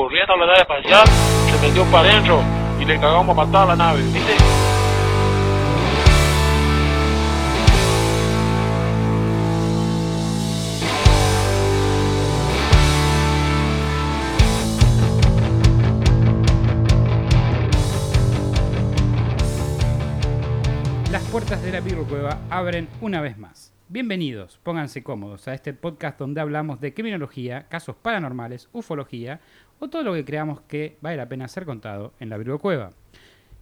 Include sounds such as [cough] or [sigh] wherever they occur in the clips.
corriendo a la nave espacial, se metió para adentro y le cagamos a matar a la nave, ¿viste? Las puertas de la Cueva abren una vez más. Bienvenidos, pónganse cómodos a este podcast donde hablamos de criminología, casos paranormales, ufología o todo lo que creamos que vale la pena ser contado en la Cueva.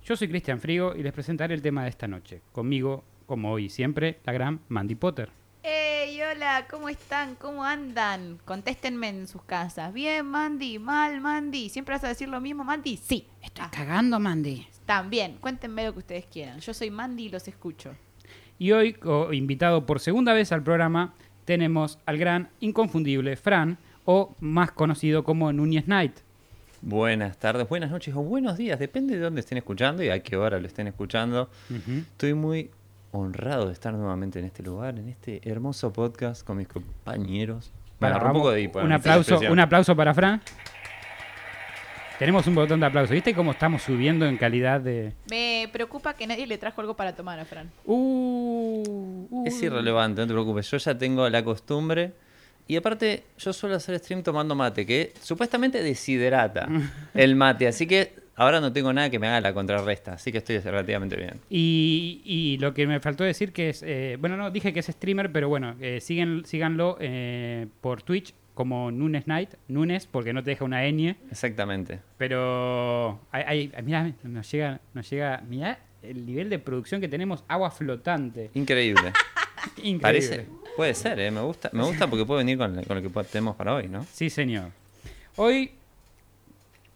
Yo soy Cristian Frigo y les presentaré el tema de esta noche. Conmigo, como hoy y siempre, la gran Mandy Potter. ¡Hey! Hola, ¿cómo están? ¿Cómo andan? Contéstenme en sus casas. Bien, Mandy, mal, Mandy. ¿Siempre vas a decir lo mismo, Mandy? Sí. Estoy Ah, cagando, Mandy. También, cuéntenme lo que ustedes quieran. Yo soy Mandy y los escucho. Y hoy, invitado por segunda vez al programa, tenemos al gran, inconfundible Fran, o más conocido como Núñez Knight. Buenas tardes, buenas noches o buenos días, depende de dónde estén escuchando y a qué hora lo estén escuchando. Estoy muy honrado de estar nuevamente en este lugar, en este hermoso podcast con mis compañeros. Bueno, un poco de hipo, un aplauso, un aplauso para Fran. Tenemos un botón de aplauso. ¿Viste cómo estamos subiendo en calidad de... Me preocupa que nadie le trajo algo para tomar a Fran. Uh, uh. Es irrelevante, no te preocupes, yo ya tengo la costumbre. Y aparte, yo suelo hacer stream tomando mate, que supuestamente deshidrata [laughs] el mate, así que ahora no tengo nada que me haga la contrarresta, así que estoy relativamente bien. Y, y lo que me faltó decir que es... eh, bueno, no, dije que es streamer, pero bueno, eh, síganlo eh, por Twitch como Nunes Knight. Nunes, porque no te deja una ñ. Exactamente. Pero... Hay, hay- mirá, nos llega, nos llega... Mirá el nivel de producción que tenemos. Agua flotante. Increíble. [laughs] Increíble. Parece, puede ser, ¿eh? me gusta, me gusta porque puede venir con, con lo que tenemos para hoy, ¿no? Sí, señor. Hoy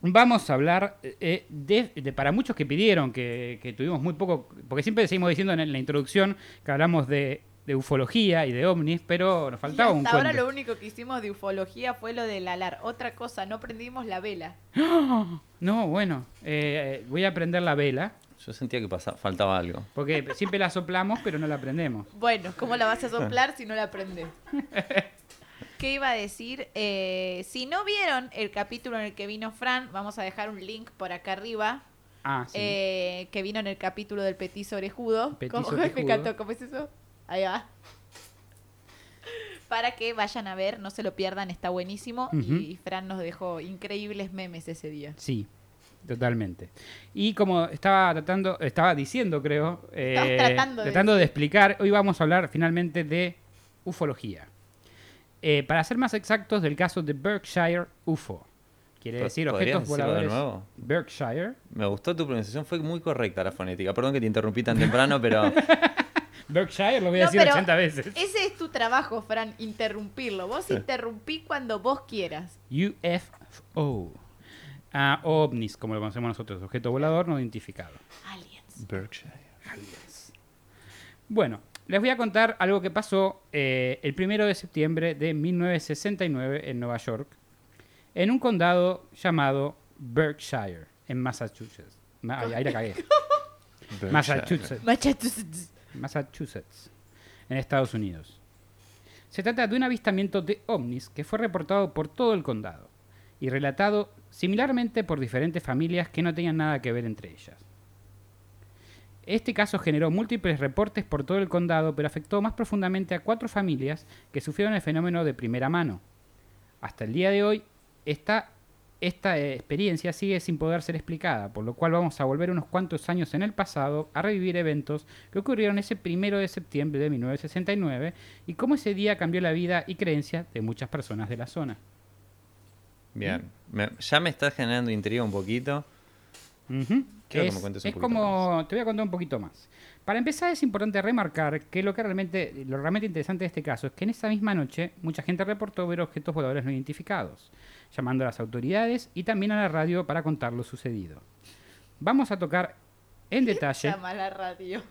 vamos a hablar eh, de, de- para muchos que pidieron, que, que tuvimos muy poco, porque siempre seguimos diciendo en la introducción que hablamos de, de ufología y de ovnis, pero nos faltaba y un hasta ahora cuento. lo único que hicimos de ufología fue lo del alar. Otra cosa, no prendimos la vela. [gasps] No, bueno, eh, voy a prender la vela, Yo sentía que pasa- faltaba algo. porque siempre la soplamos, pero no la prendemos. Bueno, ¿cómo la vas a soplar si no la prendes? [laughs] ¿Qué iba a decir? Eh, si no vieron el capítulo en el que vino Fran, vamos a dejar un link por acá arriba. Ah, sí. eh, que vino en el capítulo del petiso orejudo. Petizo ¿Cómo? [laughs] Me encantó, ¿cómo es eso? Ahí va. Para que vayan a ver, no se lo pierdan, está buenísimo. Y Fran nos dejó increíbles memes ese día. Sí, totalmente. Y como estaba tratando, estaba diciendo, creo, eh, Estabas tratando de explicar, hoy vamos a hablar finalmente de ufología. Eh, para ser más exactos, del caso de Berkshire UFO. Quiere decir ¿podrías objetos de voladores. nuevo? Berkshire. Me gustó tu pronunciación, fue muy correcta la fonética. Perdón que te interrumpí tan temprano, pero [laughs] Berkshire lo voy a No, decir pero 80 veces. Ese es tu trabajo, Fran, interrumpirlo. Vos interrumpí cuando vos quieras. UFO. Ah, ovnis, como lo conocemos nosotros, objeto volador no identificado. Aliens. Berkshire. Bueno, les voy a contar algo que pasó eh, el primero de septiembre de 1969 en Nueva York, en un condado llamado Berkshire, en Massachusetts. Ma- ahí la cagué. Massachusetts. Massachusetts. Massachusetts, en Estados Unidos. Se trata de un avistamiento de ovnis que fue reportado por todo el condado y relatado similarmente por diferentes familias que no tenían nada que ver entre ellas. Este caso generó múltiples reportes por todo el condado, pero afectó más profundamente a cuatro familias que sufrieron el fenómeno de primera mano. Hasta el día de hoy, esta, experiencia sigue sin poder ser explicada, por lo cual vamos a volver unos cuantos años en el pasado a revivir eventos que ocurrieron ese primero de septiembre de 1969 y cómo ese día cambió la vida y creencia de muchas personas de la zona. Bien, Me- ya me estás generando intriga un poquito. Quiero que es me cuentes un es poquito como, te voy a contar un poquito más. Para empezar es importante remarcar que lo que realmente, lo realmente interesante de este caso es que en esa misma noche mucha gente reportó ver objetos voladores no identificados, llamando a las autoridades y también a la radio para contar lo sucedido. Vamos a tocar en detalle. Llama a la radio.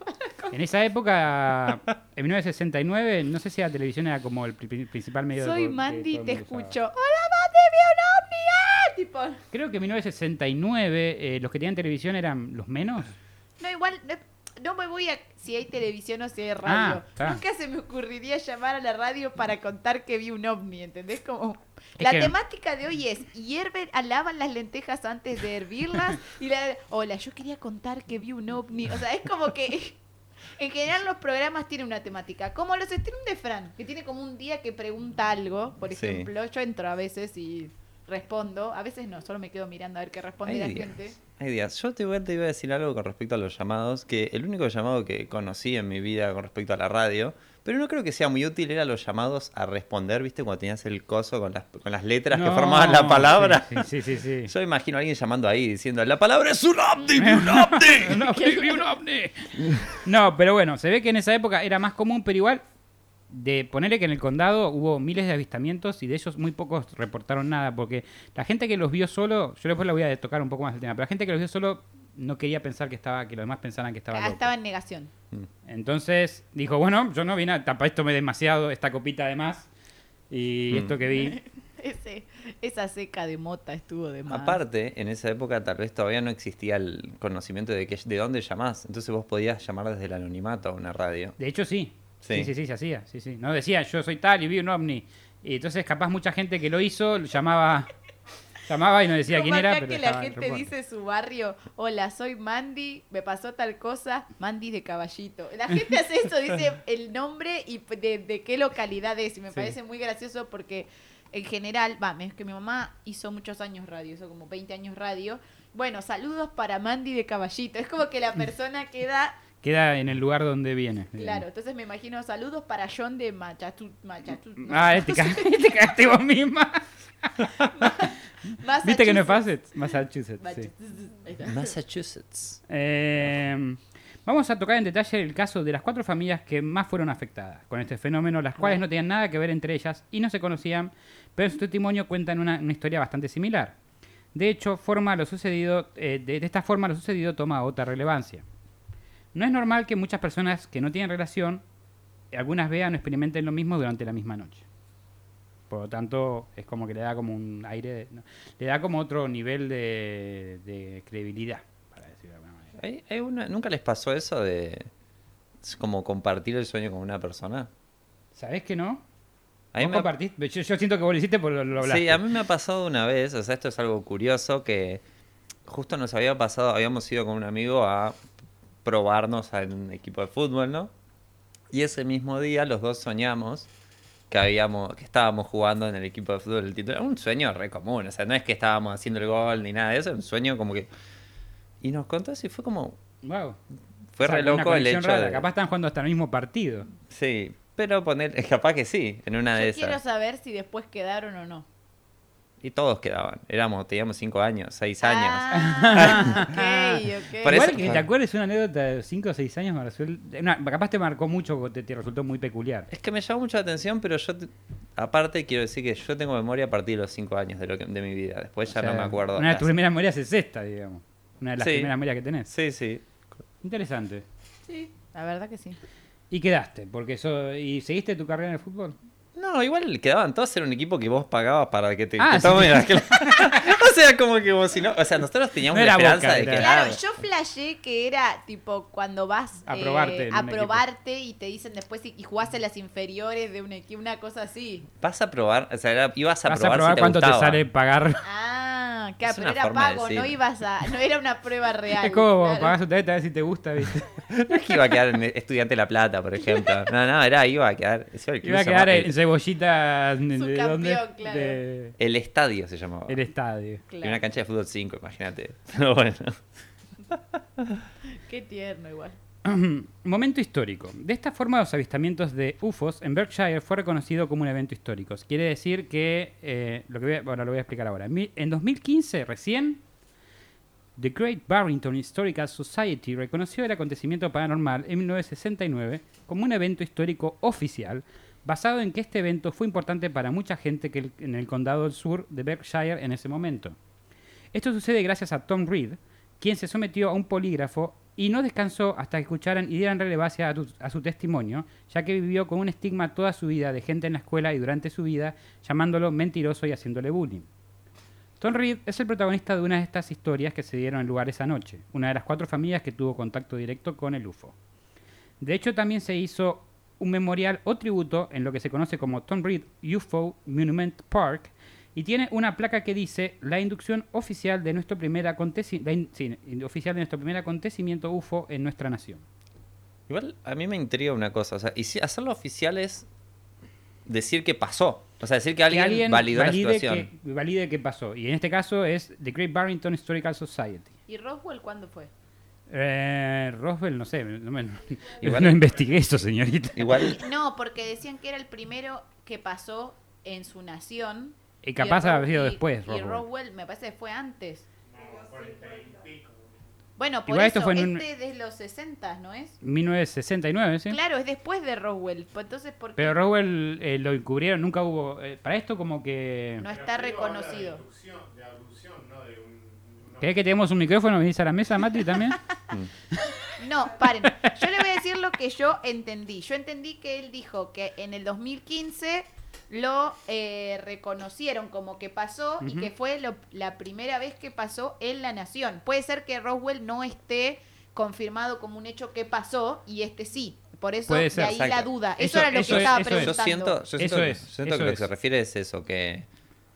En esa época, en 1969, no sé si la televisión era como el pri- principal medio de Soy que Mandy, te usaba. escucho. ¡Hola, Mandy! ¡Vi un ovni! ¡Ah! Tipo, Creo que en 1969 eh, los que tenían televisión eran los menos. no, igual, no, no me voy a si hay televisión o si hay radio. Ah. Nunca se me ocurriría llamar a la radio para contar que vi un ovni, ¿entendés? Como Es la que- temática de hoy es hierven, alaban las lentejas antes de hervirlas y la hola, yo quería contar que vi un ovni, o sea, es como que en general los programas tienen una temática, como los streams de Fran, que tiene como un día que pregunta algo, por Sí. ejemplo, yo entro a veces y respondo, a veces no, solo me quedo mirando a ver qué responde Hay la días. gente. Hay días. Yo te, igual te iba a decir algo con respecto a los llamados, que el único llamado que conocí en mi vida con respecto a la radio, pero no creo que sea muy útil, era los llamados a responder, ¿viste? Cuando tenías el coso con las, con las letras que formaban la palabra. Sí, sí, sí. sí, sí. [laughs] Yo imagino a alguien llamando ahí diciendo, la palabra es un ovni, un ovni. Un ovni, un ovni. No, pero bueno, se ve que en esa época era más común, pero igual de ponerle que en el condado hubo miles de avistamientos y de ellos muy pocos reportaron nada, porque la gente que los vio solo, yo después le voy a tocar un poco más el tema, pero la gente que los vio solo no quería pensar que estaba, que los demás pensaran que estaba Ah, loco. estaba en negación. Entonces dijo, bueno, yo no vi nada, tapa esto me demasiado, esta copita de más y Mm. esto que vi. [laughs] Ese, esa seca de mota estuvo de más. Aparte, en esa época tal vez todavía no existía el conocimiento de que, de dónde llamás. Entonces vos podías llamar desde el anonimato a una radio. De hecho, sí. Sí, Sí. sí, sí, se hacía. Sí, sí. No decía, yo soy tal y vi un ovni. Y entonces, capaz mucha gente que lo hizo llamaba [laughs] llamaba y no decía Como quién era, pero que la gente dice su barrio, hola, soy Mandy, me pasó tal cosa, Mandy de Caballito. La gente hace eso, dice [laughs] el nombre y de, de qué localidad es. Y me Sí. parece muy gracioso porque en general, va, es que mi mamá hizo muchos años radio, hizo como 20 años radio. Bueno, saludos para Mandy de Caballito. Es como que la [laughs] persona queda, Queda en el lugar donde viene. claro, entonces me imagino saludos para John de Machatut, Machatut, no Ah, sé. te, [laughs] ca- te cagaste vos misma. ¿Viste que no es Massachusetts. fácil? Massachusetts, sí. Massachusetts. Massachusetts. Eh, vamos a tocar en detalle el caso de las cuatro familias que más fueron afectadas con este fenómeno, las cuales no tenían nada que ver entre ellas y no se conocían, pero en su testimonio cuentan una, una historia bastante similar. De hecho, forma lo sucedido, eh, de, de esta forma lo sucedido toma otra relevancia. No es normal que muchas personas que no tienen relación, algunas vean o experimenten lo mismo durante la misma noche. Por lo tanto, es como que le da como un aire, de- no, le da como otro nivel de, de credibilidad, para decirlo de alguna manera. ¿Hay- hay una- ¿Nunca les pasó eso de como compartir el sueño con una persona? ¿Sabés que no? A mí. Yo, yo siento que vos lo hiciste porque lo, lo hablaste. Sí, a mí me ha pasado una vez, o sea, esto es algo curioso, que justo nos había pasado, habíamos ido con un amigo a probarnos en un equipo de fútbol, ¿no? Y ese mismo día los dos soñamos que habíamos, que estábamos jugando en el equipo de fútbol el título. Era un sueño re común, o sea, no es que estábamos haciendo el gol ni nada de eso, era un sueño como que... Y nos contó eso y fue como... Wow. Fue O sea, re loco el hecho rara. de... Capaz están jugando hasta el mismo partido. Sí, pero poner... [laughs] Capaz que sí, en una de Yo esas. quiero saber si después quedaron o no. Y todos quedaban. Éramos, teníamos cinco años, seis años. Ah, ok, ok. Por Igual eso- que te acuerdes una anécdota de 5 o 6 años, me resulta- una- capaz te marcó mucho, te, te resultó muy peculiar. Es que me llamó mucho la atención, pero yo, te- aparte, quiero decir que yo tengo memoria a partir de los cinco años de, lo que, de mi vida. Después ya O sea, no me acuerdo. Una de tus primeras memorias es esta, digamos. Una de las Sí. primeras memorias que tenés. Sí, sí. Interesante. Sí, la verdad que sí. Y quedaste, porque eso, ¿y seguiste tu carrera en el fútbol? No, igual quedaban todos en un equipo que vos pagabas para que te, Ah, sí. las [laughs] [laughs] o sea, como que vos si no. O sea, nosotros teníamos No la era esperanza Boca, de que. Claro, yo flashé que era tipo cuando vas A eh, probarte a probarte y te dicen después si y jugás en las inferiores de un equipo, una cosa así. Vas a probar. O sea, era- ibas a Vas probar, a probar si te cuánto gustaba. te sale pagar. Ah, claro, Es pero era pago, no ibas a, no era una prueba [laughs] real. es como claro. pagás un tarjeta a ver si te gusta, ¿viste? [laughs] No es que iba a quedar en estudiante de La Plata, por ejemplo. No, no, era, iba a quedar. Iba a quedar en cebollita de, claro. De- El estadio se llamaba. el estadio. Claro. una cancha de fútbol 5, imagínate. [laughs] Pero bueno. Qué tierno igual. [clears throat] Momento histórico. De esta forma, los avistamientos de UFOs en Berkshire fue reconocido como un evento histórico. Quiere decir que, eh, lo que voy a, bueno, lo voy a explicar ahora. En mi- En 2015, recién, The Great Barrington Historical Society reconoció el acontecimiento paranormal en 1969 como un evento histórico oficial, basado en que este evento fue importante para mucha gente que en el condado del sur de Berkshire en ese momento. Esto sucede gracias a Tom Reed, quien se sometió a un polígrafo y no descansó hasta que escucharan y dieran relevancia a, su testimonio, ya que vivió con un estigma toda su vida de gente en la escuela y durante su vida, llamándolo mentiroso y haciéndole bullying. Tom Reed es el protagonista de una de estas historias que se dieron en lugar esa noche, una de las cuatro familias que tuvo contacto directo con el UFO. De hecho, también se hizo un memorial o tributo en lo que se conoce como Tom Reed UFO Monument Park y tiene una placa que dice la inducción oficial de nuestro primer, aconteci- la in- sí, oficial de nuestro primer acontecimiento UFO en nuestra nación. Igual a mí me intriga una cosa, o sea, y si hacerlo oficial es decir que pasó. O sea, decir que alguien, que alguien validó la situación. que, valide qué pasó. Y en este caso es The Great Barrington Historical Society. ¿Y Roswell cuándo fue? Eh, Roswell, no sé, no, me- [laughs] Igual- no investigué eso, señorita. Igual, No, porque decían que era el primero que pasó en su nación. Y capaz habrá sido después, Y Roswell. Roswell me parece que fue antes. Bueno, por Igual esto eso, fue en un- este es de los 60, ¿no es? 1969, ¿sí? Claro, es después de Roswell. pues Entonces, ¿por qué Pero Roswell eh, lo encubrieron, nunca hubo... eh, para esto como que... no está reconocido? De abducción, no de un. ¿Querés que tenemos un micrófono? ¿Venís a la mesa, Mati, [laughs] también? [laughs] No, paren. Yo le voy a decir lo que yo entendí. Yo entendí que él dijo que en el 2015 lo eh, reconocieron como que pasó y que fue lo- la primera vez que pasó en la nación. Puede ser que Roswell no esté confirmado como un hecho que pasó y este sí. Por eso de ahí la duda. Eso, Eso- era lo eso que es- estaba eso es. yo siento, yo siento, Eso que, es, siento eso que lo que se refiere es eso, que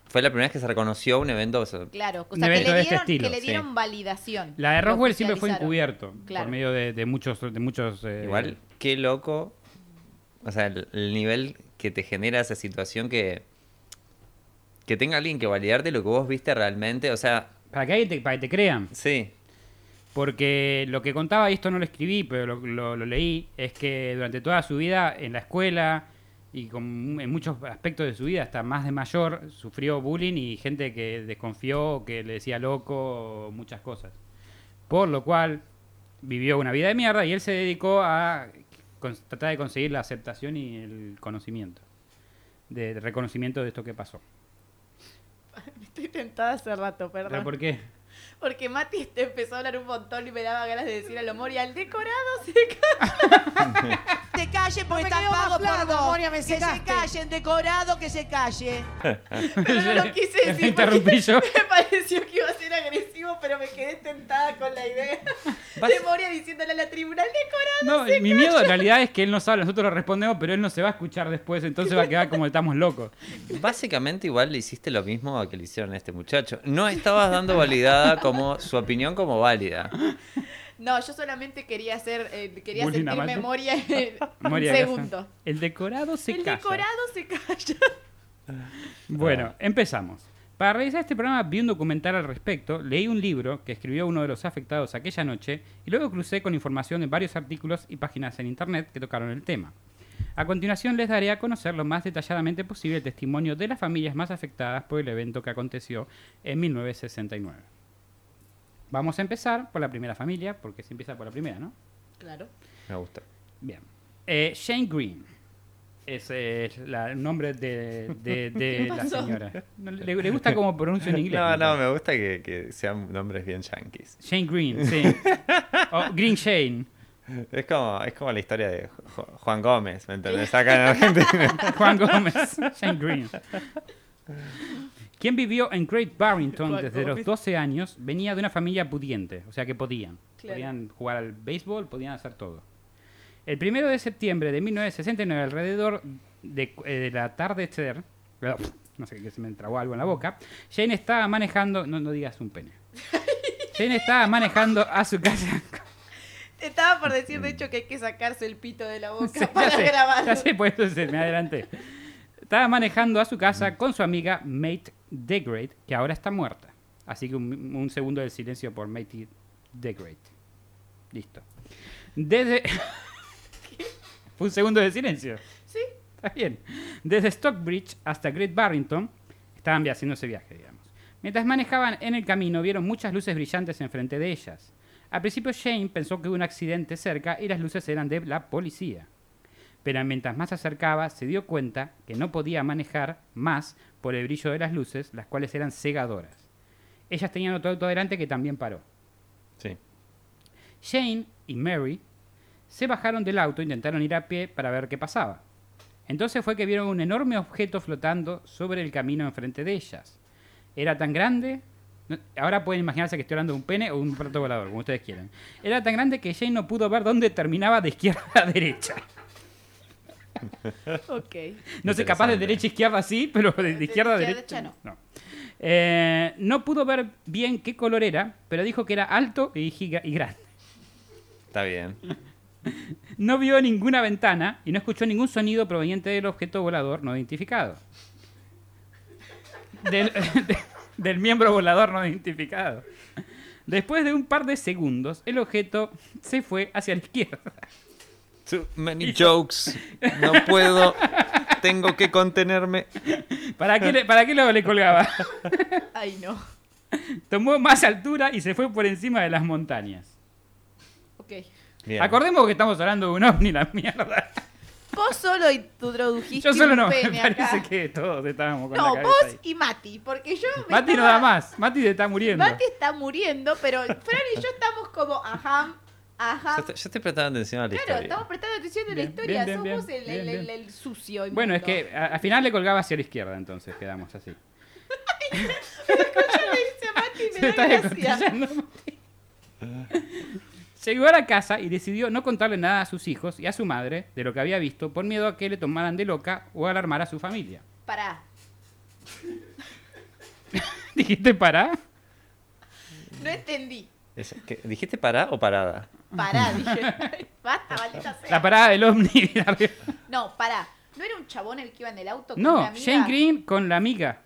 fue la primera vez que se reconoció un evento. o sea, Claro, o Un sea, que le de este dieron, estilo, que le sí. dieron validación. La de Roswell siempre fue encubierto Claro. por medio de, de muchos... De muchos eh, Igual, qué loco. O sea, el, el nivel que te genera esa situación que. Que tenga alguien que validarte lo que vos viste realmente. O sea, Para que, te, para que te crean. sí. Porque lo que contaba, y esto no lo escribí, pero lo, lo- lo leí, es que durante toda su vida en la escuela y con- en muchos aspectos de su vida, hasta más de mayor, sufrió bullying y gente que desconfió, que le decía loco, muchas cosas. Por lo cual vivió una vida de mierda y él se dedicó a con- tratar de conseguir la aceptación y el conocimiento, de, de reconocimiento de esto que pasó. [laughs] Estoy tentada hace rato, ¿Pero perdón. por qué? Porque Mati este empezó a hablar un montón y me daba ganas de decir a lo Mori, al decorado se [laughs] cae. se callen porque están quedo pagos por vos. Moria, me que se secaste. callen, decorado, que se callen. Pero no lo [laughs] quise Me decir interrumpí porque yo. [laughs] me pareció que iba a ser agresivo, pero me quedé tentada con la idea Vas- de Moria diciéndole a la tribuna, al decorado No, se mi miedo en realidad es que él no sabe, nosotros lo respondemos, pero él no se va a escuchar después, entonces va a quedar como estamos locos. Básicamente, igual le hiciste lo mismo a que le hicieron a este muchacho. No estabas dando validada como su opinión como válida. No, yo solamente quería hacer, eh, quería Bullying sentir memoria en un [laughs] segundo. El decorado se El calla. decorado se calla. [laughs] Bueno, empezamos. Para realizar este programa vi un documental al respecto, leí un libro que escribió uno de los afectados aquella noche y luego crucé con información de varios artículos y páginas en internet que tocaron el tema. A continuación les daré a conocer lo más detalladamente posible el testimonio de las familias más afectadas por el evento que aconteció en 1969. Vamos a empezar por la primera familia, porque se empieza por la primera, ¿no? Claro. Me gusta. Bien. Eh, Shane Green. Es eh, la- el nombre de, de- [laughs] de la señora. No, le, le gusta cómo pronuncio en inglés. No, no, me gusta que, que sean nombres bien yankees. Shane Green, sí. [laughs] O Green Shane. Es como, es como la historia de Ju- Juan Gómez, ¿me entendés? Acá en [laughs] Argentina. Juan Gómez. Shane Green. Quien vivió en Great Barrington desde los Gómez. 12 años venía de una familia pudiente, o sea que podían. Claro. Podían jugar al béisbol, podían hacer todo. El primero de septiembre de 1969, alrededor de, eh, de atardecer, no sé, que se me trabó algo en la boca, Jane estaba manejando, no, no digas un pene. [laughs] Jane estaba manejando a su casa. Estaba por decir, de hecho, que hay que sacarse el pito de la boca [laughs] Sí, para ya sé, grabarlo. ya sé, por eso se me adelanté. Estaba manejando a su casa con su amiga Mate DeGreat, que ahora está muerta. Así que un, un segundo de silencio por Mate DeGreat. Listo. Desde... Fue [laughs] un segundo de silencio. Sí. Está bien. Desde Stockbridge hasta Great Barrington estaban haciendo ese viaje, digamos. Mientras manejaban en el camino, vieron muchas luces brillantes enfrente de ellas. Al principio Shane pensó que hubo un accidente cerca y las luces eran de la policía. Pero mientras más se acercaba, se dio cuenta que no podía manejar más por el brillo de las luces, las cuales eran cegadoras. Ellas tenían otro auto adelante que también paró. Sí. Shane y Mary se bajaron del auto e intentaron ir a pie para ver qué pasaba. Entonces fue que vieron un enorme objeto flotando sobre el camino enfrente de ellas. era tan grande. Ahora pueden imaginarse que estoy hablando de un pene o un plato volador, como ustedes quieran. Era tan grande que Jane no pudo ver dónde terminaba de izquierda a derecha. [laughs] Ok. No sé, capaz de derecha a izquierda sí, pero de, De izquierda a derecha derecha no. Eh, no pudo ver bien qué color era, pero dijo que era alto y, giga- y grande. Está bien. No vio ninguna ventana y no escuchó ningún sonido proveniente del objeto volador no identificado. Del, [laughs] de- del miembro volador no identificado. Después de un par de segundos, el objeto se fue hacia la izquierda. Too many jokes. No puedo. Tengo que contenerme. ¿Para qué, le- para qué lado le colgaba? Ay, no. Tomó más altura y se fue por encima de las montañas. Ok. Bien. Acordemos que estamos hablando de un ovni, la mierda. Vos solo introdujiste Yo solo un no, me pene parece acá. que todos estábamos con No, la cabeza vos ahí. y Mati, porque yo me Mati no estaba- da más, Mati se está muriendo. Mati está muriendo, pero Fran y yo estamos como, ajá, ajá. Yo, estoy- yo estoy prestando atención a la Claro, historia. estamos prestando atención de la Bien, historia. bien, bien, Somos bien, el, el- bien, el- bien. el sucio. Bueno, es que a- al final le colgaba hacia la izquierda, entonces quedamos así. [laughs] Yo le dice a Mati me está da gracia. Llegó a la casa y decidió no contarle nada a sus hijos y a su madre de lo que había visto por miedo a que le tomaran de loca o alarmar a su familia. Pará. [laughs] ¿Dijiste para? No entendí. Es- ¿qué- ¿Dijiste pará o parada? Pará, dije. Basta, maldita sea. La parada del ovni. [laughs] No, pará. ¿No era un chabón el que iba en el auto con no, una amiga? Shane Green con la amiga.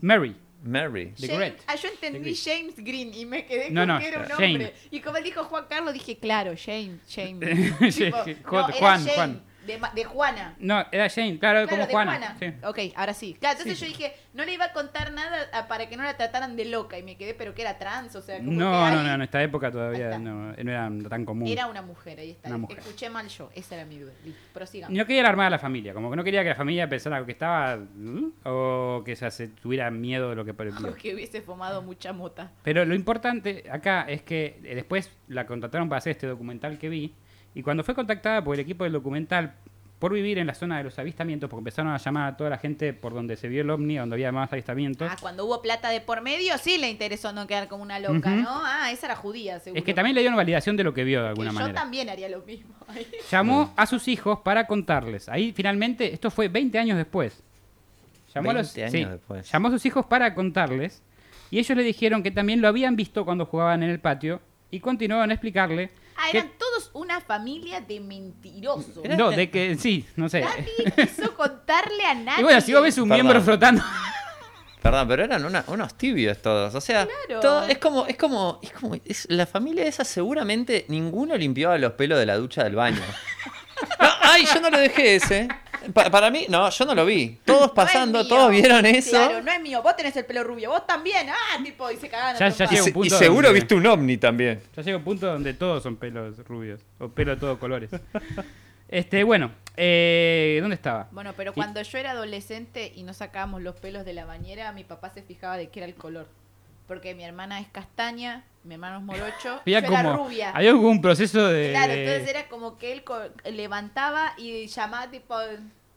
Mary. Mary. The James- Great. ah, yo entendí The James Green y me quedé No, con no, que era un hombre. Y como él dijo Juan Carlos, dije, claro, James, James. [laughs] Juan- Tipo, no, era Juan, Jane, Juan. De, de Juana. No, era Jane, claro, Claro, como de Juana. Juana. sí. Ok, ahora sí. Claro, entonces Sí. yo dije, no le iba a contar nada a- para que no la trataran de loca. Y me quedé, pero que era trans, o sea, como No, que no, no, en esta época todavía no, no era tan común. Era una mujer, ahí está. Una mujer. Escuché mal yo, esa era mi duda. Prosigamos. No quería alarmar a la familia, como que no quería que la familia pensara que estaba. ¿mm? o que se tuviera miedo de lo que parecía. [laughs] O que hubiese fumado mucha mota. Pero lo importante acá es que eh, después la contrataron para hacer este documental que vi. Y cuando fue contactada por el equipo del documental por vivir en la zona de los avistamientos, porque empezaron a llamar a toda la gente por donde se vio el ovni, donde había más avistamientos. Ah, cuando hubo plata de por medio, sí le interesó no quedar como una loca. ¿no? Ah, esa era judía, seguro. es que también le dieron validación de lo que vio de Que alguna yo manera. también haría lo mismo. [laughs] Llamó a sus hijos para contarles. Ahí finalmente, esto fue 20 años después. Llamó a los, 20 años sí, después. Llamó a sus hijos para contarles. Y ellos le dijeron que también lo habían visto cuando jugaban en el patio. Y continuaron a explicarle. Ah, eran todos una familia de mentirosos. no, de que sí, no sé. Nadie quiso contarle a nadie. Y bueno, si vos ves un Perdón. miembro flotando. Perdón, pero eran una- unos tibios todos. O sea, Claro. todo- es como, es como, es como, es- la familia esa seguramente ninguno limpiaba los pelos de la ducha del baño. [laughs] No, ay, yo no lo dejé ese. Pa- para mí, no, yo no lo vi. Todos pasando, todos vieron eso. Claro, no es mío. Vos tenés el pelo rubio. Vos también. Ah, tipo, y se cagaban a Ya- ya y, llega un se- y punto seguro donde- viste un ovni también. Ya llega un punto donde todos son pelos rubios. O pelo de todos colores. Este, bueno, eh, ¿dónde estaba? Bueno, pero Y- cuando yo era adolescente y no sacábamos los pelos de la bañera, mi papá se fijaba de qué era el color. Porque mi hermana es castaña, mi hermano es morocho, [laughs] Había yo era como, rubia. había un proceso de. Claro, entonces era como que él co- levantaba y llamaba tipo,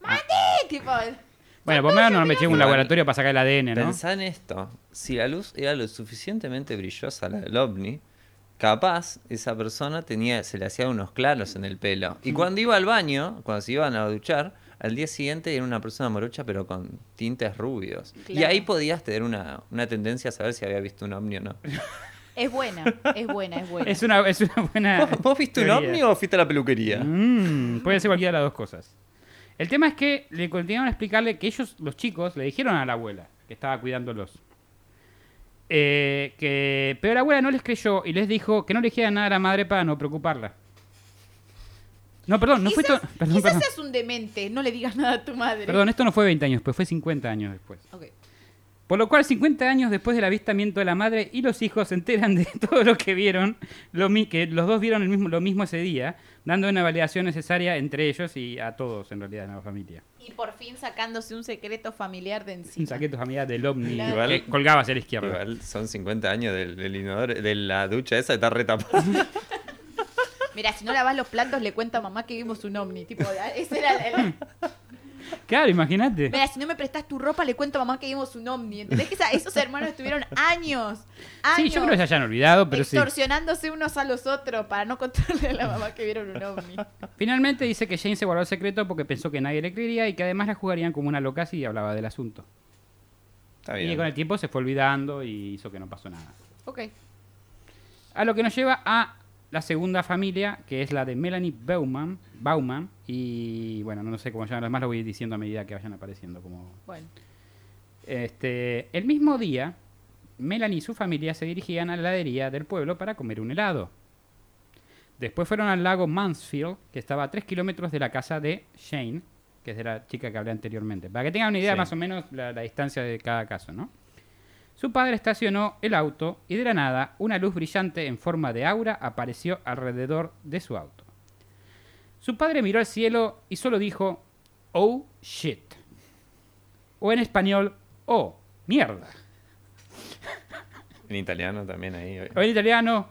¡Mati! Tipo, Bueno, por lo menos no me llega un Igual. laboratorio para sacar el ADN, ¿no? Pensá en esto. Si la luz era lo suficientemente brillosa, la del ovni, capaz esa persona tenía, se le hacían unos claros en el pelo. Mm. Y cuando iba al baño, cuando se iban a duchar, al día siguiente era una persona morocha pero con tintes rubios. Y ahí podías tener una, una tendencia a saber si había visto un ovni o no. [laughs] es buena, es buena, es buena. Es una, es una buena. ¿Vos, vos viste un ovni o fuiste a la peluquería? Mm, puede ser cualquiera de las dos cosas. El tema es que le continuaron a explicarle que ellos, los chicos, le dijeron a la abuela que estaba cuidándolos. Eh, que, pero la abuela no les creyó y les dijo que no le dijeran nada a la madre para no preocuparla. No, perdón, no fue quizás, [laughs] perdón, quizás perdón. seas un demente, no le digas nada a tu madre. Perdón, esto no fue 20 años después, fue 50 años después. Por lo cual, 50 años después del avistamiento de la madre y los hijos se enteran de [laughs] todo lo que vieron, lo mi- que los dos vieron el mismo, lo mismo ese día, dando una validación necesaria entre ellos y a todos, en realidad, en la familia. Y por fin sacándose un secreto familiar de encima. Un saqueto familiar del ovni Claro. Igual- que colgaba hacia la izquierda. Igual son 50 años del, del inodoro, de la ducha esa está retapada. [laughs] Mira, si no lavas los platos, le cuenta a mamá que vimos un ovni. Tipo, ese era el. [laughs] Claro, imagínate. Mira, si no me prestas tu ropa, le cuento a mamá que vimos un ovni. ¿Entendés que esa- esos hermanos estuvieron años, años Sí, yo creo que se hayan olvidado, pero sí. extorsionándose unos a los otros para no contarle a la mamá que vieron un ovni? Finalmente dice que Jane se guardó el secreto porque pensó que nadie le creería y que además la jugarían como una loca si hablaba del asunto. Está Y bien. con el tiempo se fue olvidando y hizo que no pasó nada. Ok. A lo que nos lleva a la segunda familia, que es la de Melanie Bauman. Bauman y bueno, no sé cómo se llama, además lo voy diciendo a medida que vayan apareciendo. Como... Bueno. Este, el mismo día, Melanie y su familia se dirigían a la heladería del pueblo para comer un helado. Después fueron al lago Mansfield, que estaba a 3 kilómetros de la casa de Shane, que es de la chica que hablé anteriormente. Para que tengan una idea Sí. más o menos la, la distancia de cada caso, ¿no? Su padre estacionó el auto y de la nada una luz brillante en forma de aura apareció alrededor de su auto. Su padre miró al cielo y solo dijo, oh shit. O en español, oh, mierda. En italiano también ahí. O en italiano,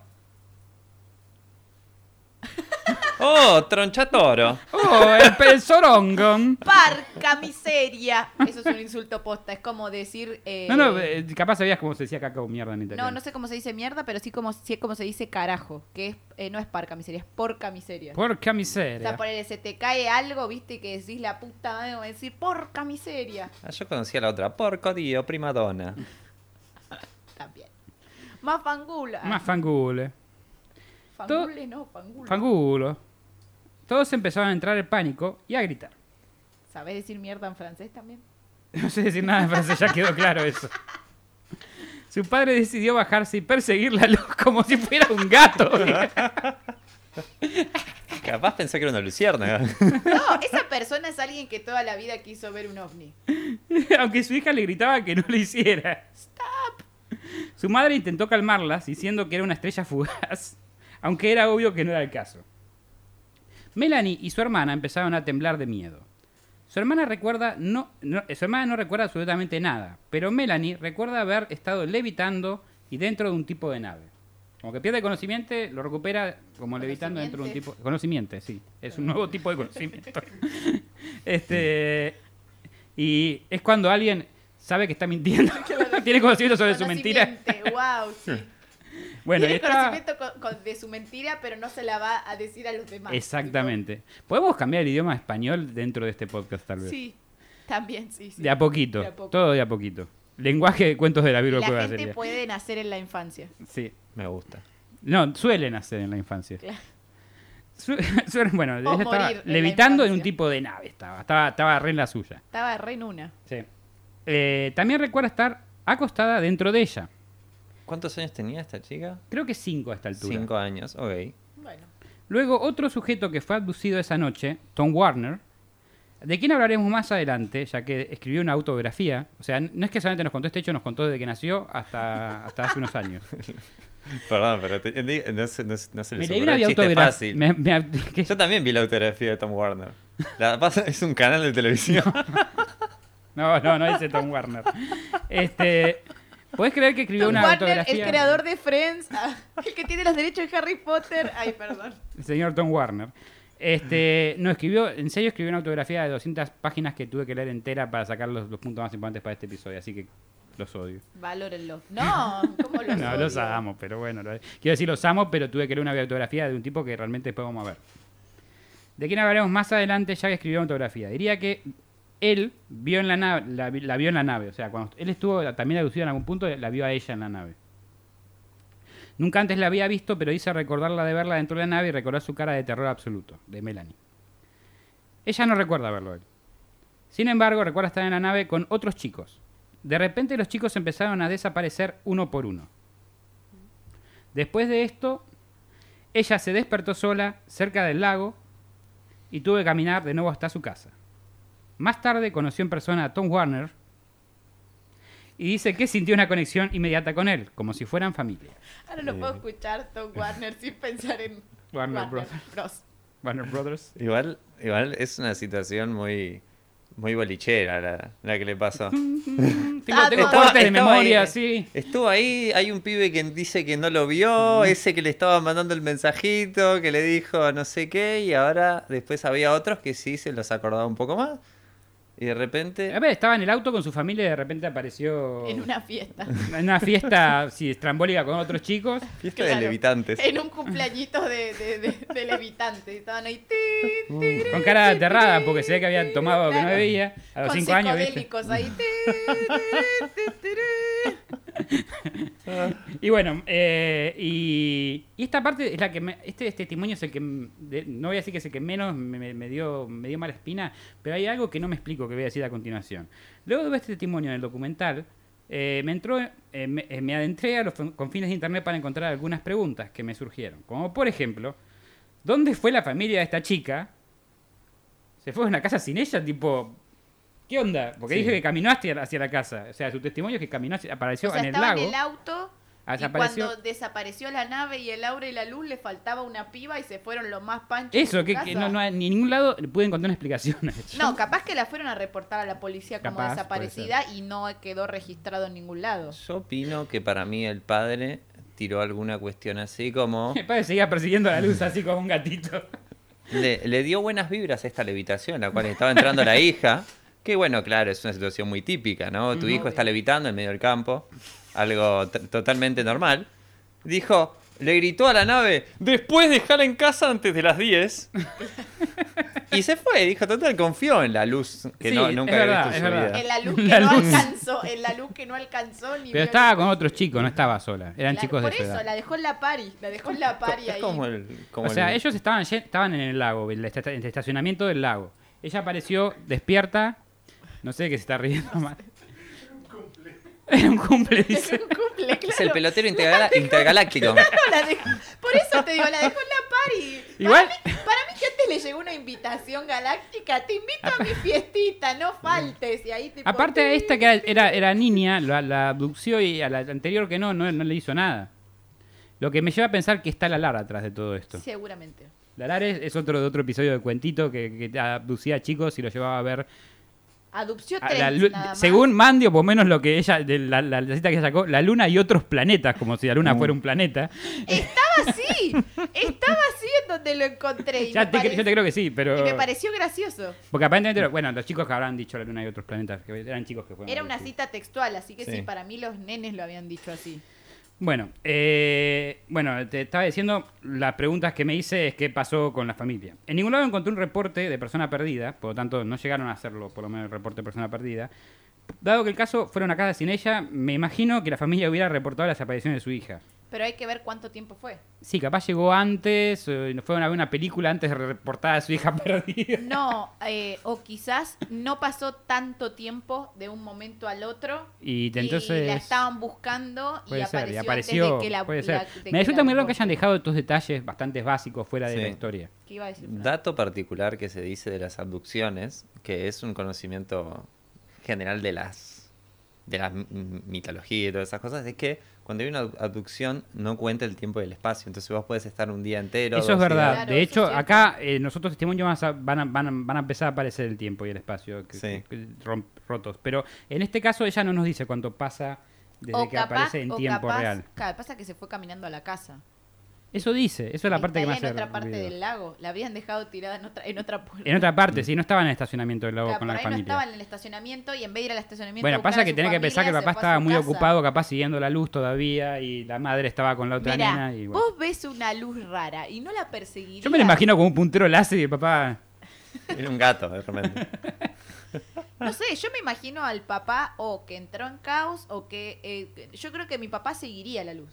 ¡Oh, tronchatoro! oh, el pensorongo. Parca miseria. Eso es un insulto posta. Es como decir. eh, No, no, eh, capaz sabías cómo se decía caca o mierda en italiano. No, no sé cómo se dice mierda, pero sí como, sí como se dice carajo. Que es, eh, no es parca miseria, es porca miseria. Porca O miseria. sea, ponele, se te cae algo, viste, que decís la puta madre, como decir porca miseria. Ah, yo conocía la otra. Porco dio, prima donna. También. Más fangula. Más fangule. Fangule, no, fangula. Fangulo. Todos empezaron a entrar en pánico y a gritar. ¿Sabés decir mierda en francés también? [laughs] No sé decir nada en francés, ya quedó claro eso. Su padre decidió bajarse y perseguir la luz como si fuera un gato. [laughs] Capaz pensé que era una luciérnaga. No, esa persona es alguien que toda la vida quiso ver un ovni. [laughs] Aunque su hija le gritaba que no lo hiciera. Su madre intentó calmarlas diciendo que era una estrella fugaz, aunque era obvio que no era el caso. Melanie y su hermana empezaron a temblar de miedo. Su hermana recuerda no, no- su hermana no recuerda absolutamente nada, pero Melanie recuerda haber estado levitando y dentro de un tipo de nave. Como que pierde conocimiento, lo recupera como levitando dentro de un tipo conocimiento, sí, es un nuevo tipo de conocimiento. [laughs] este y es cuando alguien sabe que está mintiendo, [laughs] [laughs] tiene conocimiento sobre su mentira. Wow, sí. Bueno, Tiene esta- conocimiento con- con- de su mentira, pero no se la va a decir a los demás. Exactamente. Podemos cambiar el idioma a español dentro de este podcast, tal vez. Sí, también, sí. sí. De a poquito. De a poco. Todo de a poquito. Lenguaje de cuentos de la Biblia La gente sería. puede nacer en la infancia. Sí. Me gusta. No, suelen hacer en la infancia. Claro. Su- [laughs] su- bueno, ella estaba morir en la levitando en un tipo de nave. Estaba, estaba, estaba re en la suya. Estaba re en una. Sí. Eh, también recuerda estar acostada dentro de ella. ¿Cuántos años tenía esta chica? Creo que cinco a esta altura. Cinco años, ok. Bueno. Luego, otro sujeto que fue abducido esa noche, Tom Warner, de quien hablaremos más adelante, ya que escribió una autobiografía. O sea, no es que solamente nos contó este hecho, nos contó desde que nació hasta, hasta hace unos años. [laughs] Perdón, pero te- no, se, no, no se le Me leí ocurrió una el chiste autobiografía. fácil. me- me- [laughs] que- Yo también vi la autobiografía de Tom Warner. La pasa- es un canal de televisión. [laughs] No, no, no dice Tom Warner. Este, ¿Puedes creer que escribió Tom una Warner, autobiografía? el creador de Friends, [laughs] ah, el que tiene los derechos de Harry Potter. Ay, perdón. El señor Tom Warner. Este, no, escribió, en serio escribió una autobiografía de 200 páginas que tuve que leer entera para sacar los, los puntos más importantes para este episodio, así que los odio. Valórenlo. No, ¿cómo [laughs] los no, odio? los amo, pero bueno. lo- quiero decir, los amo, pero tuve que leer una autobiografía de un tipo que realmente después vamos a ver. De quien hablaremos más adelante, ya que escribió una autobiografía. Diría que él vio en la nave, la, vi- la vio en la nave. O sea, cuando él estuvo también aducido en algún punto, la vio a ella en la nave. Nunca antes la había visto, pero dice recordarla de verla dentro de la nave y recordar su cara de terror absoluto, de Melanie. Ella no recuerda verlo él. Sin embargo, recuerda estar en la nave con otros chicos. De repente los chicos empezaron a desaparecer uno por uno. Después de esto, ella se despertó sola cerca del lago y tuvo que caminar de nuevo hasta su casa. Más tarde conoció en persona a Tom Warner y dice que sintió una conexión inmediata con él, como si fueran familia. Ahora no puedo escuchar Tom Warner sin pensar en Warner Bros. Bros. Warner Brothers. igual, igual es una situación muy, muy bolichera la, la que le pasó. [laughs] Tengo, Ah, tengo cortes de memoria, ahí. sí. Estuvo ahí, hay un pibe que dice que no lo vio, ese que le estaba mandando el mensajito, que le dijo no sé qué, y ahora después había otros que sí se los acordaba un poco más. Y de repente. A ver, estaba en el auto con su familia y de repente apareció En una fiesta. en una fiesta [laughs] sí, estrambólica con otros chicos. Fiesta de Claro. levitantes. En un cumpleañito de, de, de, de levitante. Estaban ahí. ti, ti, Con cara aterrada porque se ve que había tomado que no Claro. bebía. A los con 5 años, ahí. [laughs] Y bueno, eh, y, esta parte es la que me- este, este testimonio es el que no voy a decir que es el que menos me, me- dio me dio mala espina, pero hay algo que no me explico que voy a decir a continuación. Luego de ver este testimonio en el documental, eh, me entró, eh, me, me adentré a los fin- confines de internet para encontrar algunas preguntas que me surgieron, como por ejemplo, ¿dónde fue la familia de esta chica? ¿Se fue a una casa sin ella? Tipo, ¿qué onda? Porque Sí. dije que caminó hacia, la- hacia la casa. O sea, su testimonio es que caminó, hacia- apareció O sea, en el estaba lago. en el auto. Y cuando desapareció la nave y el aura y la luz, le faltaba una piba y se fueron los más panchos. Eso, que, que no, no, ni en ningún lado pude encontrar una explicación. a eso. No, capaz que la fueron a reportar a la policía como Capaz, desaparecida y no quedó registrado en ningún lado. Yo opino que para mí el padre tiró alguna cuestión así como. [laughs] Mi padre seguía persiguiendo la luz así como un gatito. Le, le dio buenas vibras a esta levitación en la cual estaba entrando la hija. Que bueno, claro, es una situación muy típica, ¿no? Tu hijo está levitando en medio del campo, algo totalmente normal. Dijo, le gritó a la nave, después dejar en casa antes de las 10. [laughs] y se fue, dijo, total, confió en la luz que Sí, no, nunca había verdad, visto en su verdad. vida. En la luz que La no luz. alcanzó, en la luz que no alcanzó ni Pero estaba con otros chicos, no estaba sola. Eran La- chicos de Por eso, edad. la dejó en la pari, la dejó en la pari Es ahí. como el... como O sea, el- ellos estaban, estaban en el lago, en el estacionamiento del lago. Ella apareció despierta. No sé qué se está riendo más. [laughs] Era un cumple, dice. Un cumple, Es el claro. pelotero intergaláctico. La dejó- por eso te digo, la dejó en la pari. Igual- Para mí, para mí que antes le llegó una invitación galáctica. Te invito a mi fiestita, no faltes. Y ahí tipo, Aparte a esta que era, era, era niña, la, la abdució y a la anterior que no, no, no le hizo nada. Lo que me lleva a pensar que está la Lara atrás de todo esto. Seguramente. La Lara es, es otro de otro episodio de Cuentito que, que abducía a chicos y los llevaba a ver. Adopció a tres, la lu- nada más. según Mandy, o por menos lo que ella, de la, la, la cita que sacó, la Luna y otros planetas, como si la Luna Mm. fuera un planeta. Estaba así. Estaba así en donde lo encontré. Ya te, yo te creo que sí, pero. y me pareció gracioso. Porque aparentemente, bueno, los chicos que habrán dicho la Luna y otros planetas, que eran chicos que fueron. Era una cita textual, así que sí. Sí. para mí los nenes lo habían dicho así. Bueno, eh, bueno, te estaba diciendo, las preguntas que me hice es qué pasó con la familia. En ningún lado encontré un reporte de persona perdida, por lo tanto no llegaron a hacerlo, por lo menos el reporte de persona perdida. Dado que el caso fuera una casa sin ella, me imagino que la familia hubiera reportado la desaparición de su hija. Pero hay que ver cuánto tiempo fue. Sí, capaz llegó antes, eh, fueron a ver una película antes de reportar a su hija [laughs] perdida. No, eh, o quizás no pasó tanto tiempo de un momento al otro Y entonces... y la estaban buscando y ser, apareció, y antes apareció. de que la, puede la- ser. de Me que resulta la muy raro que hayan dejado estos detalles bastante básicos fuera de Sí. la historia. ¿Qué iba a decir? Dato particular que se dice de las abducciones, que es un conocimiento general de las de la mitología y todas esas cosas, es que cuando hay una abducción no cuenta el tiempo y el espacio. Entonces vos puedes estar un día entero. Eso es verdad. Claro, de hecho, acá eh, nosotros testimonios van a, van, a, van, a, van a empezar a aparecer el tiempo y el espacio que- Sí. que- rom- rotos. Pero en este caso ella no nos dice cuánto pasa desde o que capaz, aparece en o tiempo capaz, real. Claro, pasa que se fue caminando a la casa. Eso dice, eso es la parte que más en otra parte del lago. La habían dejado tirada en otra, en otra [laughs] puerta. En otra parte, sí, no estaba en el estacionamiento del lago Claro, con por la ahí no familia. estaba en el estacionamiento y en vez de ir al estacionamiento. Bueno, pasa que tenés que pensar que el papá estaba muy casa. ocupado, capaz siguiendo la luz todavía, y la madre estaba con la otra Mirá, nena. Y bueno. vos ves una luz rara y no la perseguirías. Yo me lo imagino como un puntero láser y el papá. Era un gato, de repente. [laughs] No sé, yo me imagino al papá o que entró en caos o que... eh, yo creo que mi papá seguiría la luz.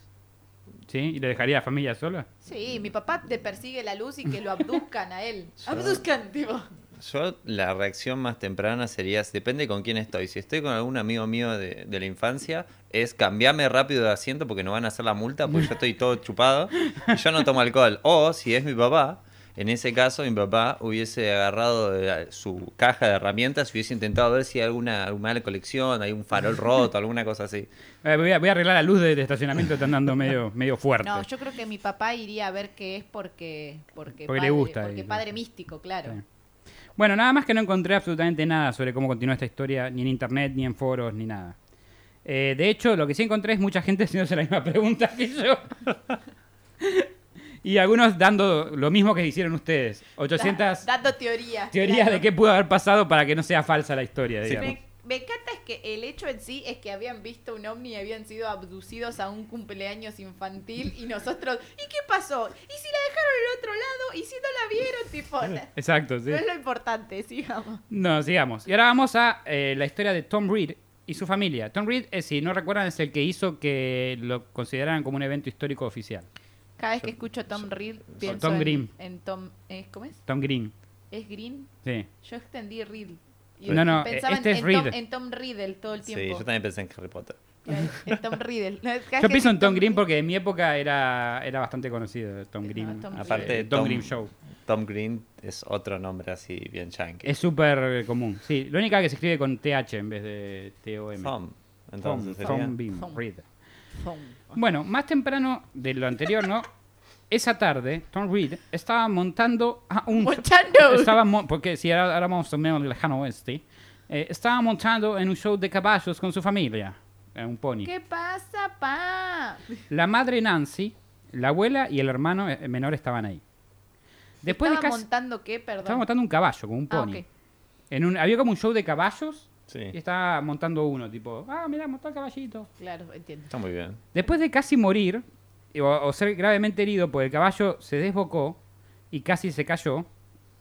¿Sí? ¿Y le dejaría a la familia sola? Sí, mi papá te persigue la luz y que lo [laughs] abduzcan a él. Yo- Abduzcan, tipo. Yo la reacción más temprana sería, depende con quién estoy. Si estoy con algún amigo mío de, de la infancia, es cambiarme rápido de asiento porque no van a hacer la multa porque yo estoy todo chupado y yo no tomo alcohol. O si es mi papá, en ese caso mi papá hubiese agarrado su caja de herramientas y hubiese intentado ver si hay alguna, alguna mala colección, hay un farol roto, alguna cosa así. Eh, voy, a, voy a arreglar la luz del estacionamiento, está andando medio, [laughs] medio fuerte. No, yo creo que mi papá iría a ver qué es porque... Porque, Porque le padre, gusta Porque padre místico, claro. Sí. Bueno, nada más que no encontré absolutamente nada sobre cómo continúa esta historia, ni en internet, ni en foros, ni nada. Eh, de hecho, lo que sí encontré es mucha gente [laughs] haciéndose la misma pregunta que yo. [laughs] Y algunos dando lo mismo que hicieron ustedes. 800 Dando teorías. teorías claro. de qué pudo haber pasado para que no sea falsa la historia, Sí. digamos. Me encanta es que el hecho en sí es que habían visto un ovni y habían sido abducidos a un cumpleaños infantil y nosotros, ¿y qué pasó? ¿Y si la dejaron en otro lado? ¿Y si no la vieron? Tipo, no Exacto, sí. es lo importante, sigamos. No, sigamos. Y ahora vamos a eh, la historia de Tom Reed y su familia. Tom Reed, eh, si no recuerdan, es el que hizo que lo consideraran como un evento histórico oficial. Cada vez que escucho Tom Reed pienso Tom en, Green. en Tom... ¿eh? ¿Cómo es? Tom Green. ¿Es Green? Sí. Yo extendí Reed. Y No, no, pensaba este en, es en Tom, en Tom Riddle todo el Sí, tiempo. yo también pensé en Harry Potter. En [laughs] Tom Riddle. No, Yo pienso en Tom Green porque en mi época era, era bastante conocido Tom No, Green. Tom Eh, Aparte, Tom, Tom- Green Show. Tom Green es otro nombre así bien yankee. Es súper común. Sí, lo única que se escribe con TH en vez de TOM. Tom. Entonces Tom. Tom Beam, Tom. Tom. Bueno, más temprano de lo anterior, ¿no? Esa tarde, Tom Reed estaba montando a un... Montando. Estaba mon- porque si ahora, ahora vamos a menos lejano oeste, eh, estaba montando en un show de caballos con su familia, en un pony. ¿Qué pasa, pa? La madre Nancy, la abuela y el hermano eh, menor estaban ahí. Después de ¿Estaba casi... montando qué? Perdón. Estaba montando un caballo, con un Ah, pony. ok. en un, había como un show de caballos Sí. y estaba montando uno, tipo, ah, mira, montó el caballito. Claro, entiendo. Está muy bien. Después de casi morir o, o ser gravemente herido porque el caballo se desbocó y casi se cayó,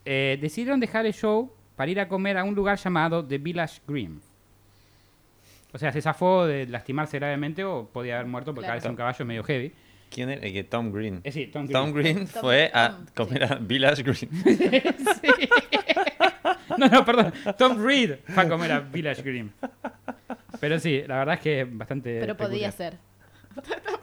eh, decidieron dejar el show para ir a comer a un lugar llamado The Village Green. O sea, se zafó de lastimarse gravemente o podía haber muerto porque Claro. veces un caballo medio heavy. ¿Quién era? Eh, que Tom Green. Eh, sí, Tom Green. Tom Green Tom- fue a comer a Village Green. [laughs] No, no, perdón. Tom Reed fue a comer a Village Green. Pero sí, la verdad es que es bastante. Pero podía peculiar. ser.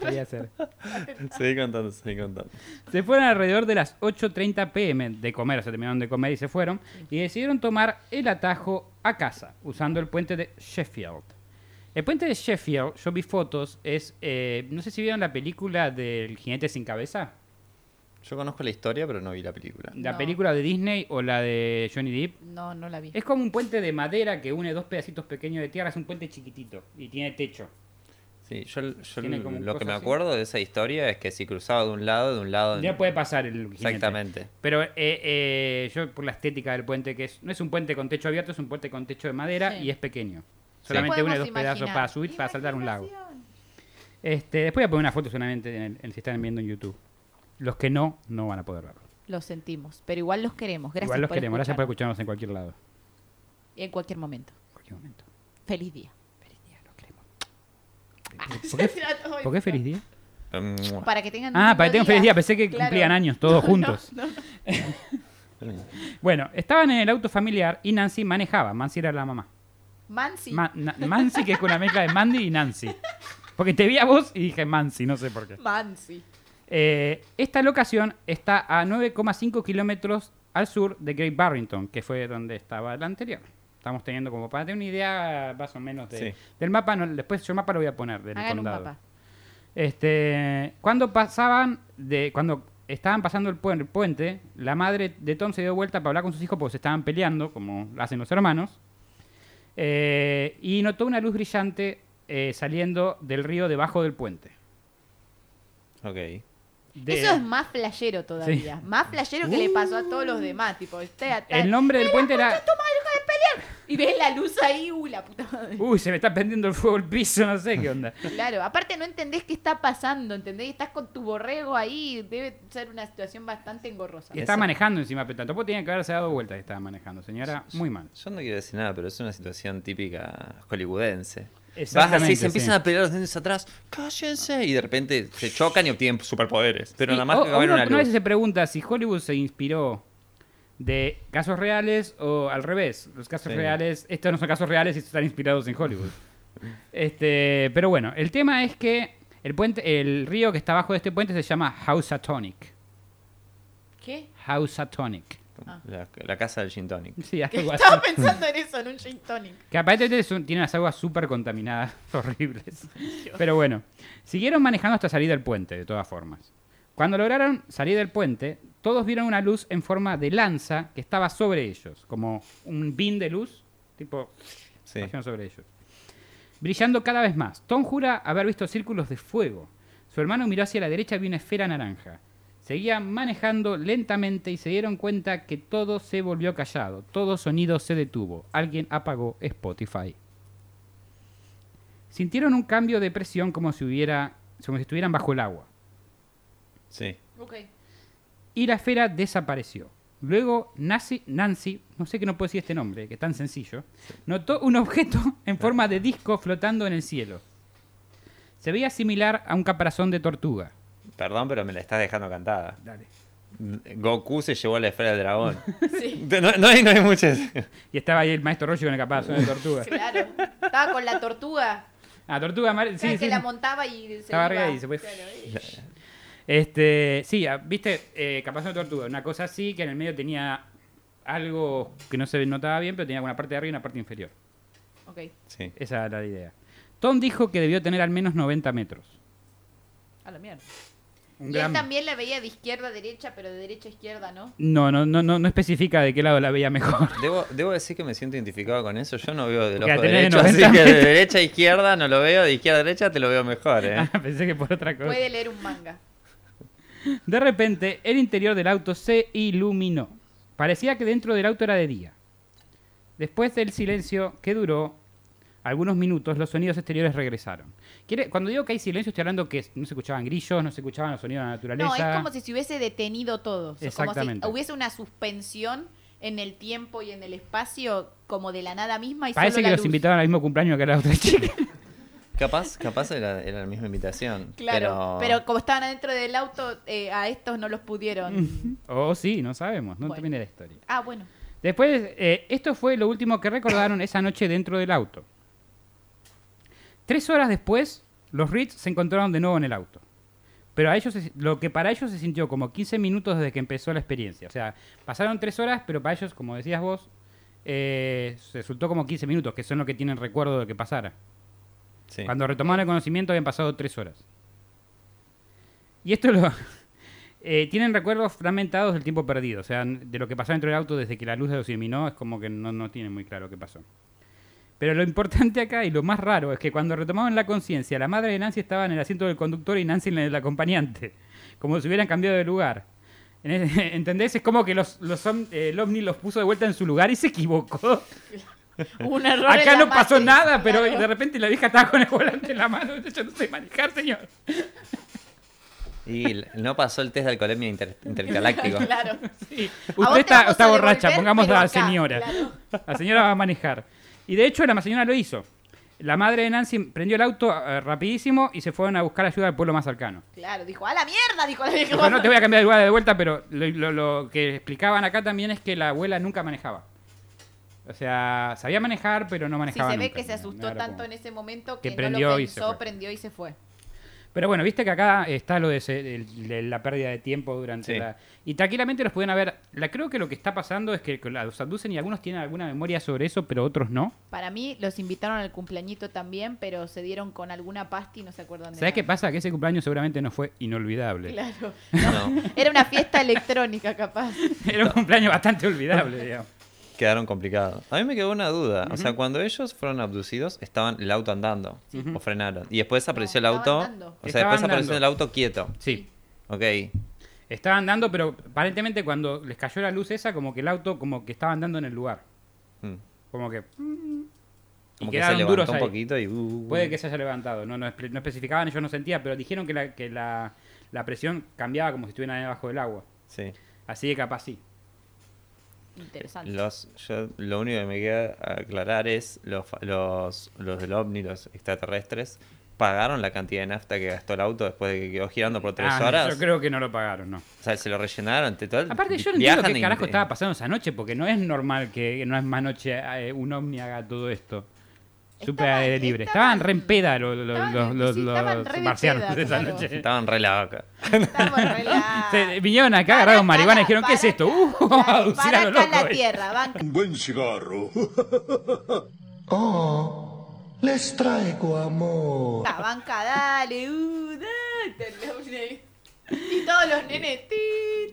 Podía ser. [laughs] seguí contando, seguí contando. Se fueron alrededor de las 8.30 pm de comer, o sea, terminaron de comer y se fueron. Y decidieron tomar el atajo a casa, usando el puente de Sheffield. El puente de Sheffield, yo vi fotos, es... eh, no sé si vieron la película del jinete sin cabeza. Yo conozco la historia, pero no vi la película. La No. película de Disney o la de Johnny Depp. No, no la vi. Es como un puente de madera que une dos pedacitos pequeños de tierra. Es un puente chiquitito y tiene techo. Sí, yo, yo Tiene como lo que me así. acuerdo de esa historia es que si cruzaba de un lado, de un lado. Ya puede pasar el jinete. Exactamente. Pero eh, eh, yo por la estética del puente, que es, no es un puente con techo abierto, es un puente con techo de madera Sí. y es pequeño. ¿Qué Solamente une podemos dos pedazos para subir, para saltar un lago. Este, después voy a poner una foto solamente en el, en- si están viendo en YouTube. Los que no, no van a poder verlo. Lo sentimos, pero igual los queremos. Gracias Igual los por queremos, gracias por escucharnos. en cualquier lado. En cualquier momento. En cualquier momento. Feliz día. ¿Por qué, [laughs] ¿Por qué feliz día? Mm, Para que tengan. Ah, para que tengan feliz día. Pensé que Claro. cumplían años todos [laughs] No, juntos. no, no. [laughs] Bueno, estaban en el auto familiar y Nancy manejaba. Nancy era la mamá. Mansi. Ma- Na- Mansi, que es con una mezcla de Mandy y Nancy. Porque te vi a vos y dije Mansi, no sé por qué. Mansi. Eh, esta locación está a 9,5 kilómetros al sur de Great Barrington, que fue donde estaba la anterior. Estamos teniendo como para tener una idea más o menos de- Sí. del mapa. no, después yo el mapa lo voy a poner del Hagan un condado. mapa. Este, cuando pasaban de cuando estaban pasando el, puen- el puente, la madre de Tom se dio vuelta para hablar con sus hijos porque se estaban peleando, como hacen los hermanos, eh, y notó una luz brillante eh, saliendo del río debajo del puente. ok. De- Eso es más flashero todavía. Más flashero que le pasó a todos los demás. Tipo, este el nombre del puente era... Toma, deja de pelear. Y ves la luz ahí, uy, la puta madre. Uy, se me está prendiendo el fuego el piso, no sé qué onda. Claro, aparte no entendés qué está pasando, ¿entendés? Estás con tu borrego ahí, debe ser una situación bastante engorrosa. Y estaba Esa- manejando encima, pero tampoco tenía que haberse dado vuelta que estaba manejando, señora. Muy mal. Yo no quiero decir nada, pero es una situación típica hollywoodense. Vas así, se empiezan sí. a pelear los niños atrás, cállense, y de repente se chocan y obtienen superpoderes. Pero Sí, nada más o- que uno, una luz. veces se pregunta si Hollywood se inspiró de casos reales o al revés. Los casos Sí. reales, estos no son casos reales y están inspirados en Hollywood. Este, pero bueno, el tema es que el puente, el río que está abajo de este puente se llama Housatonic. ¿Qué? Housatonic. La, la casa del gin tonic. Sí, algo así. Estaba pensando en eso, en un gin tonic. Que aparentemente son- tiene unas aguas súper contaminadas, [laughs] horribles. Pero bueno, siguieron manejando hasta salir del puente, de todas formas. Cuando lograron salir del puente, todos vieron una luz en forma de lanza que estaba sobre ellos, como un bin de luz, tipo, Sí. sobre ellos. Brillando cada vez más. Tom jura haber visto círculos de fuego. Su hermano miró hacia la derecha y vio una esfera naranja. Seguían manejando lentamente y se dieron cuenta que todo se volvió callado, todo sonido se detuvo. Alguien apagó Spotify. Sintieron un cambio de presión como si hubiera, como si estuvieran bajo el agua. Sí. Ok. Y la esfera desapareció. Luego Nancy, Nancy, no sé qué no puedo decir este nombre, que es tan sencillo, notó un objeto [laughs] en forma de disco flotando en el cielo. Se veía similar a un caparazón de tortuga. Perdón, pero me la estás dejando cantada. Dale. Goku se llevó la esfera del dragón. [laughs] Sí, No, no hay, no hay muchas. Y estaba ahí el maestro Roshi con el caparazón de tortuga. [laughs] claro. Estaba con la tortuga. Ah, tortuga mar- sí, ¿sabes sí, que la montaba y se Estaba iba? y se fue. Claro, y- Este, sí, viste, eh, caparazón de tortuga, una cosa así que en el medio tenía algo que no se notaba bien, pero tenía una parte de arriba y una parte inferior. Ok. Sí. Esa era la idea. Tom dijo que debió tener al menos 90 metros. A la mierda. Un Y gran- él también la veía de izquierda a derecha, pero de derecha a izquierda, ¿no? No, no, no, no, no especifica de qué lado la veía mejor. [laughs] Debo, debo decir que me siento identificado con eso. Yo no veo del ojo tenés de derecho, así 90 que de metros. derecha a izquierda no lo veo, de izquierda a derecha te lo veo mejor, [laughs] ¿eh? Ah, Pensé que por otra cosa. Puede leer un manga. De repente, el interior del auto se iluminó. Parecía que dentro del auto era de día. Después del silencio que duró algunos minutos, los sonidos exteriores regresaron. Quiere- Cuando digo que hay silencio, estoy hablando que no se escuchaban grillos, no se escuchaban los sonidos de la naturaleza. No, es como si se hubiese detenido todo. Exactamente. Como si hubiese una suspensión en el tiempo y en el espacio, como de la nada misma y Parece solo que los luz. invitaban al mismo cumpleaños que la otra chica. [laughs] Capaz, capaz era, era la misma invitación. Claro, pero... pero... como estaban adentro del auto, eh, a estos no los pudieron. [laughs] oh, sí, no sabemos, no Bueno. termina la historia. ah, bueno. Después, eh, esto fue lo último que recordaron esa noche dentro del auto. Tres horas después, los Reeds se encontraron de nuevo en el auto. Pero a ellos, se- lo que para ellos se sintió como 15 minutos desde que empezó la experiencia. O sea, pasaron tres horas, pero para ellos, como decías vos, eh, resultó como 15 minutos, que son lo que tienen recuerdo de que pasara. Sí. Cuando retomaron el conocimiento habían pasado tres horas. Y esto lo... [laughs] eh, tienen recuerdos fragmentados del tiempo perdido. O sea, de lo que pasó dentro del auto desde que la luz los iluminó es como que no, no tienen muy claro qué pasó. Pero lo importante acá y lo más raro es que cuando retomaron la conciencia, la madre de Nancy estaba en el asiento del conductor y Nancy en el acompañante. [laughs] Como si hubieran cambiado de lugar. [laughs] ¿Entendés? Es como que los, los eh, el ovni los puso de vuelta en su lugar y se equivocó. [laughs] Un error. Acá no pasó nada, pero claro. de repente la vieja estaba con el volante en la mano. Yo no sé manejar, señor. Y no pasó el test de alcoholemia inter- intergaláctico. [laughs] Claro. Sí. Usted te está, borracha, pongamos a la señora. claro. La señora va a manejar. Y de hecho la señora lo hizo. La madre de Nancy prendió el auto eh, rapidísimo y se fueron a buscar ayuda al pueblo más cercano. Claro, dijo, a la mierda, dijo la vieja. Dijo, no te voy a cambiar de lugar de vuelta, pero lo, lo- lo que explicaban acá también es que la abuela nunca manejaba. O sea, sabía manejar, pero no Sí, manejaba se ve nunca. que se asustó tanto como- en ese momento que que, prendió no lo y se pensó, fue. prendió y se fue. Pero bueno, viste que acá está lo de, ese- de la pérdida de tiempo durante Sí. la... Y tranquilamente los pueden haber... La, creo que lo que está pasando es que los abducen y algunos tienen alguna memoria sobre eso, pero otros no. Para mí los invitaron al cumpleañito también, pero se dieron con alguna pasta y no se acuerdan de ¿Sabes qué pasa? Que ese cumpleaños seguramente no fue inolvidable. Claro. [laughs] No, Era una fiesta electrónica, capaz. [laughs] Era un cumpleaños bastante olvidable, digamos. Quedaron complicados. A mí me quedó una duda. O sea, cuando ellos fueron abducidos, estaban el auto andando. O frenaron. Y después apareció el auto. andando. O sea, Estaba después apareció el auto quieto. Sí. Ok. Estaba andando, pero aparentemente cuando les cayó la luz esa, como que el auto como que estaba andando en el lugar. Mm. Como que... y Como que se levantó un ahí. poquito y. uh, Puede que se haya levantado, no, no, espe- no especificaban, yo no sentía, pero dijeron que, la, que la, la presión cambiaba como si estuvieran debajo del agua. Sí. Así que capaz sí. Interesante. Los, yo, lo único que me queda aclarar es los, fa- los, los del OVNI, los extraterrestres, pagaron la cantidad de nafta que gastó el auto después de que quedó girando por tres Ah, no, horas. yo creo que no lo pagaron, no. O sea, se lo rellenaron. te- todo- Aparte, yo no entiendo qué carajo estaba pasando esa noche, porque no es normal que no es más noche eh, un ovni haga todo esto. Super Estaban- aire libre. estaban- Estaban re en peda los, los, estaban- los, los- sí, los re de marcianos peda, esa claro. noche. Estaban re la vaca. Estamos relajados. [laughs] Se- vinieron acá, agarraron marihuana y dijeron, ¿qué es esto? Uh, [laughs] aducir Para a loco. la eh". tierra, banca. Un buen cigarro. [laughs] Oh, les traigo amor. Banca, dale, uh, dale. Y todos los nenes. Ti,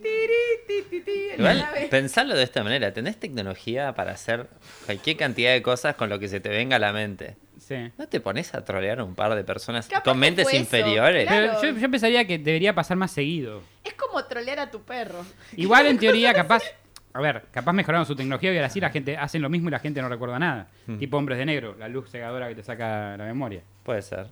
tiri, ti, ti, ti, Igual, pensarlo de esta manera, tenés tecnología para hacer cualquier cantidad de cosas con lo que se te venga a la mente. Sí. ¿No te pones a trolear a un par de personas Capaz con mentes inferiores? claro. Yo, yo pensaría que debería pasar más seguido. Es como trolear a tu perro. Igual en [laughs] teoría, capaz. A ver, capaz mejoraron su tecnología y ahora sí la gente hacen lo mismo y la gente no recuerda nada. Tipo hombres de negro, la luz cegadora que te saca la memoria. Puede ser.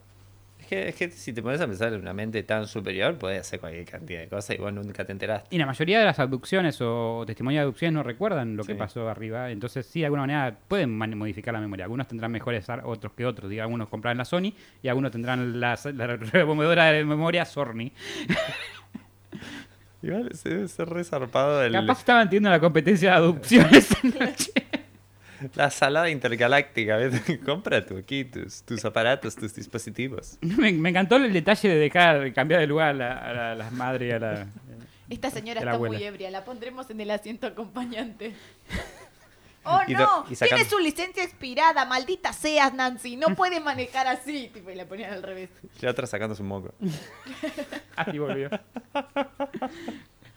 Es que, es que si te pones a pensar en una mente tan superior, puedes hacer cualquier cantidad de cosas y vos nunca te enteraste. Y la mayoría de las abducciones o testimonios de abducciones no recuerdan lo que pasó arriba. Entonces, sí, de alguna manera pueden man- modificar la memoria. Algunos tendrán mejores ar- otros que otros. Diga, algunos comprarán la Sony y algunos tendrán las- la, removedora de memoria Sorny. Igual se debe ser resarpado el, Capaz estaban teniendo la competencia de adopciones esa [laughs] noche. La salada intergaláctica. [laughs] Compra tu aquí, tus, tus aparatos, tus dispositivos. [laughs] Me, me encantó el detalle de dejar, de cambiar de lugar a, la- a la- las madres y a la... Esta señora está muy ebria, la pondremos en el asiento acompañante. [laughs] ¡Oh, Y no! y sacan- Tiene su licencia expirada, maldita seas, Nancy. No puede manejar así. Tipo, y la ponían al revés. La otra sacando su moco. Así volvió.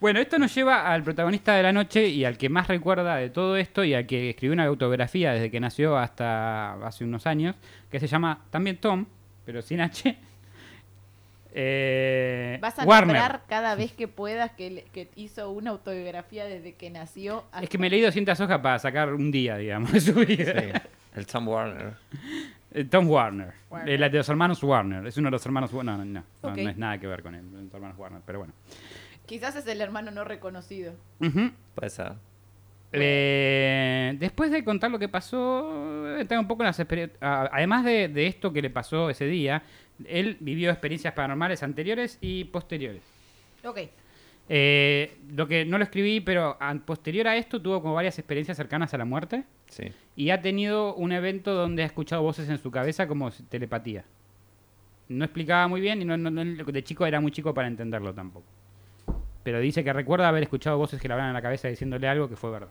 Bueno, esto nos lleva al protagonista de la noche y al que más recuerda de todo esto y al que escribió una autobiografía desde que nació hasta hace unos años, que se llama también Tom, pero sin H. [laughs] Eh, Vas a Warner. nombrar cada vez que puedas que, le- que hizo una autobiografía desde que nació. Es que me leí 200 hojas para sacar un día, digamos, [laughs] de su vida. Sí. El Tom Warner. Eh, Tom Warner, Warner. Eh, la de los hermanos Warner. Es uno de los hermanos Warner. No, no, no, no, no es nada que ver con él, los hermanos Warner, pero bueno. Quizás es el hermano no reconocido. Ujú. Puede ser. Eh, después de contar lo que pasó, entrar un poco en las experiencias. Además de, de esto que le pasó ese día, él vivió experiencias paranormales anteriores y posteriores. Ok. Eh, lo que no lo escribí, pero posterior a esto tuvo como varias experiencias cercanas a la muerte Sí. y ha tenido un evento donde ha escuchado voces en su cabeza como telepatía. No explicaba muy bien y no, no- no- de chico era muy chico para entenderlo tampoco. Pero dice que recuerda haber escuchado voces que le hablan en la cabeza diciéndole algo que fue verdad.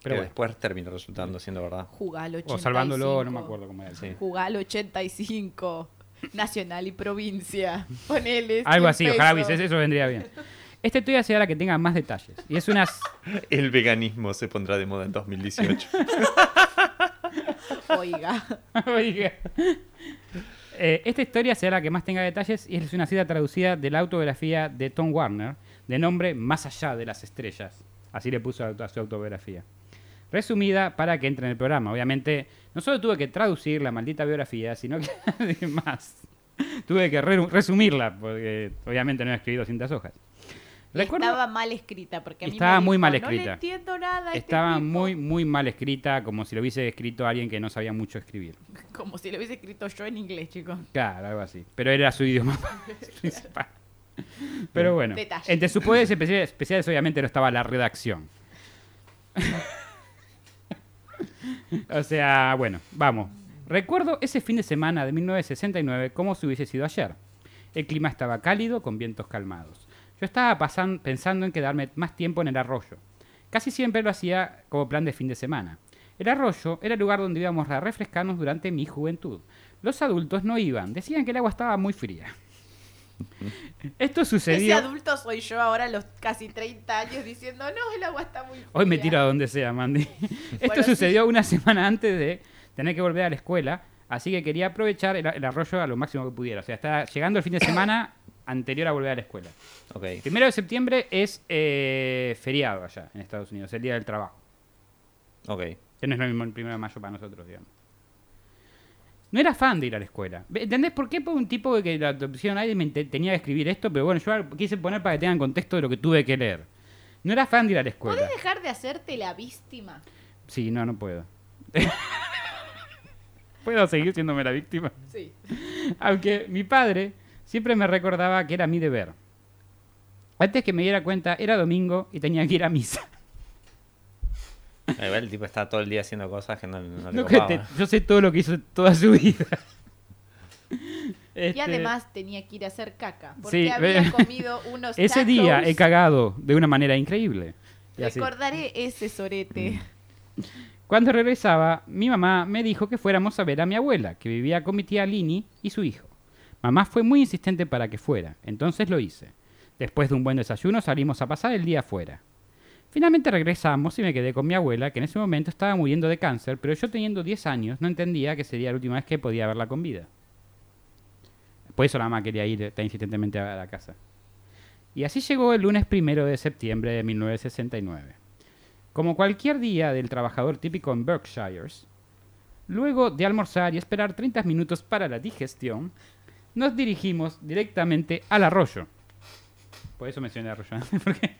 Pero que bueno. después terminó resultando siendo verdad. Jugalo 85. O salvándolo, no me acuerdo cómo era. Sí. Jugalo 85. Nacional y provincia. [laughs] Ponele. Algo 100 así, ojalá pesos. hubiese, eso vendría bien. Esta historia será la que tenga más detalles. Y es una... [laughs] El veganismo se pondrá de moda en 2018. [laughs] Oiga. Oiga. Eh, esta historia será la que más tenga detalles y es una cita traducida de la autobiografía de Tom Warner, de nombre Más allá de las estrellas. Así le puso a su autobiografía. Resumida para que entre en el programa. Obviamente, no solo tuve que traducir la maldita biografía, sino que [laughs] además tuve que re- resumirla, porque obviamente no he escrito 200 hojas. Recuerdo- Estaba mal escrita porque a mí Estaba me muy mal No escrita. le entiendo nada. este Estaba tipo". muy, muy mal escrita, como si lo hubiese escrito alguien que no sabía mucho escribir. [laughs] Como si lo hubiese escrito yo en inglés, chicos. Claro, algo así. Pero era su idioma [laughs] principal. Pero bueno, Detalle. entre sus poderes especiales, especiales obviamente no estaba la redacción. [laughs] o sea, bueno, vamos. Recuerdo ese fin de semana de 1969 como si hubiese sido ayer. El clima estaba cálido con vientos calmados. Yo estaba pasan- pensando en quedarme más tiempo en el arroyo. Casi siempre lo hacía como plan de fin de semana. El arroyo era el lugar donde íbamos a refrescarnos durante mi juventud. Los adultos no iban, decían que el agua estaba muy fría. [laughs] Esto Ese sucedió... adulto soy yo ahora a los casi 30 años diciendo, no, el agua está muy Hoy me fría". tiro a donde sea, Mandy. [laughs] Esto Bueno, sí. sucedió una semana antes de tener que volver a la escuela, así que quería aprovechar el, el arroyo a lo máximo que pudiera. O sea, está llegando el fin de semana anterior a volver a la escuela. ok. Primero de septiembre es eh, feriado allá en Estados Unidos, el Día del Trabajo. Ok. Que no es lo mismo el primero de mayo para nosotros, digamos. No era fan de ir a la escuela. ¿Entendés por qué? Por un tipo de que la opción ahí me te- tenía que escribir esto, pero bueno, yo quise poner para que tengan contexto de lo que tuve que leer. No era fan de ir a la escuela. ¿Podés dejar de hacerte la víctima? Sí, no, no puedo. [laughs] ¿Puedo seguir siéndome la víctima? Sí. Aunque mi padre siempre me recordaba que era mi deber. Antes que me diera cuenta, era domingo y tenía que ir a misa. Igual el tipo está todo el día haciendo cosas que no, no le No que copaban. te- yo sé todo lo que hizo toda su vida. Y Este, además tenía que ir a hacer caca. Porque Sí, había comido unos [laughs] Ese día he cagado de una manera increíble. Y así. Recordaré ese sorete. Cuando regresaba, mi mamá me dijo que fuéramos a ver a mi abuela, que vivía con mi tía Lini y su hijo. Mamá fue muy insistente para que fuera, entonces lo hice. Después de un buen desayuno salimos a pasar el día afuera. Finalmente regresamos y me quedé con mi abuela, que en ese momento estaba muriendo de cáncer, pero yo teniendo 10 años no entendía que sería la última vez que podía verla con vida. Por eso la mamá quería ir tan insistentemente a la casa. Y así llegó el lunes primero de septiembre de 1969. Como cualquier día del trabajador típico en Berkshires, luego de almorzar y esperar 30 minutos para la digestión, nos dirigimos directamente al arroyo. Por eso mencioné arroyo, [laughs] porque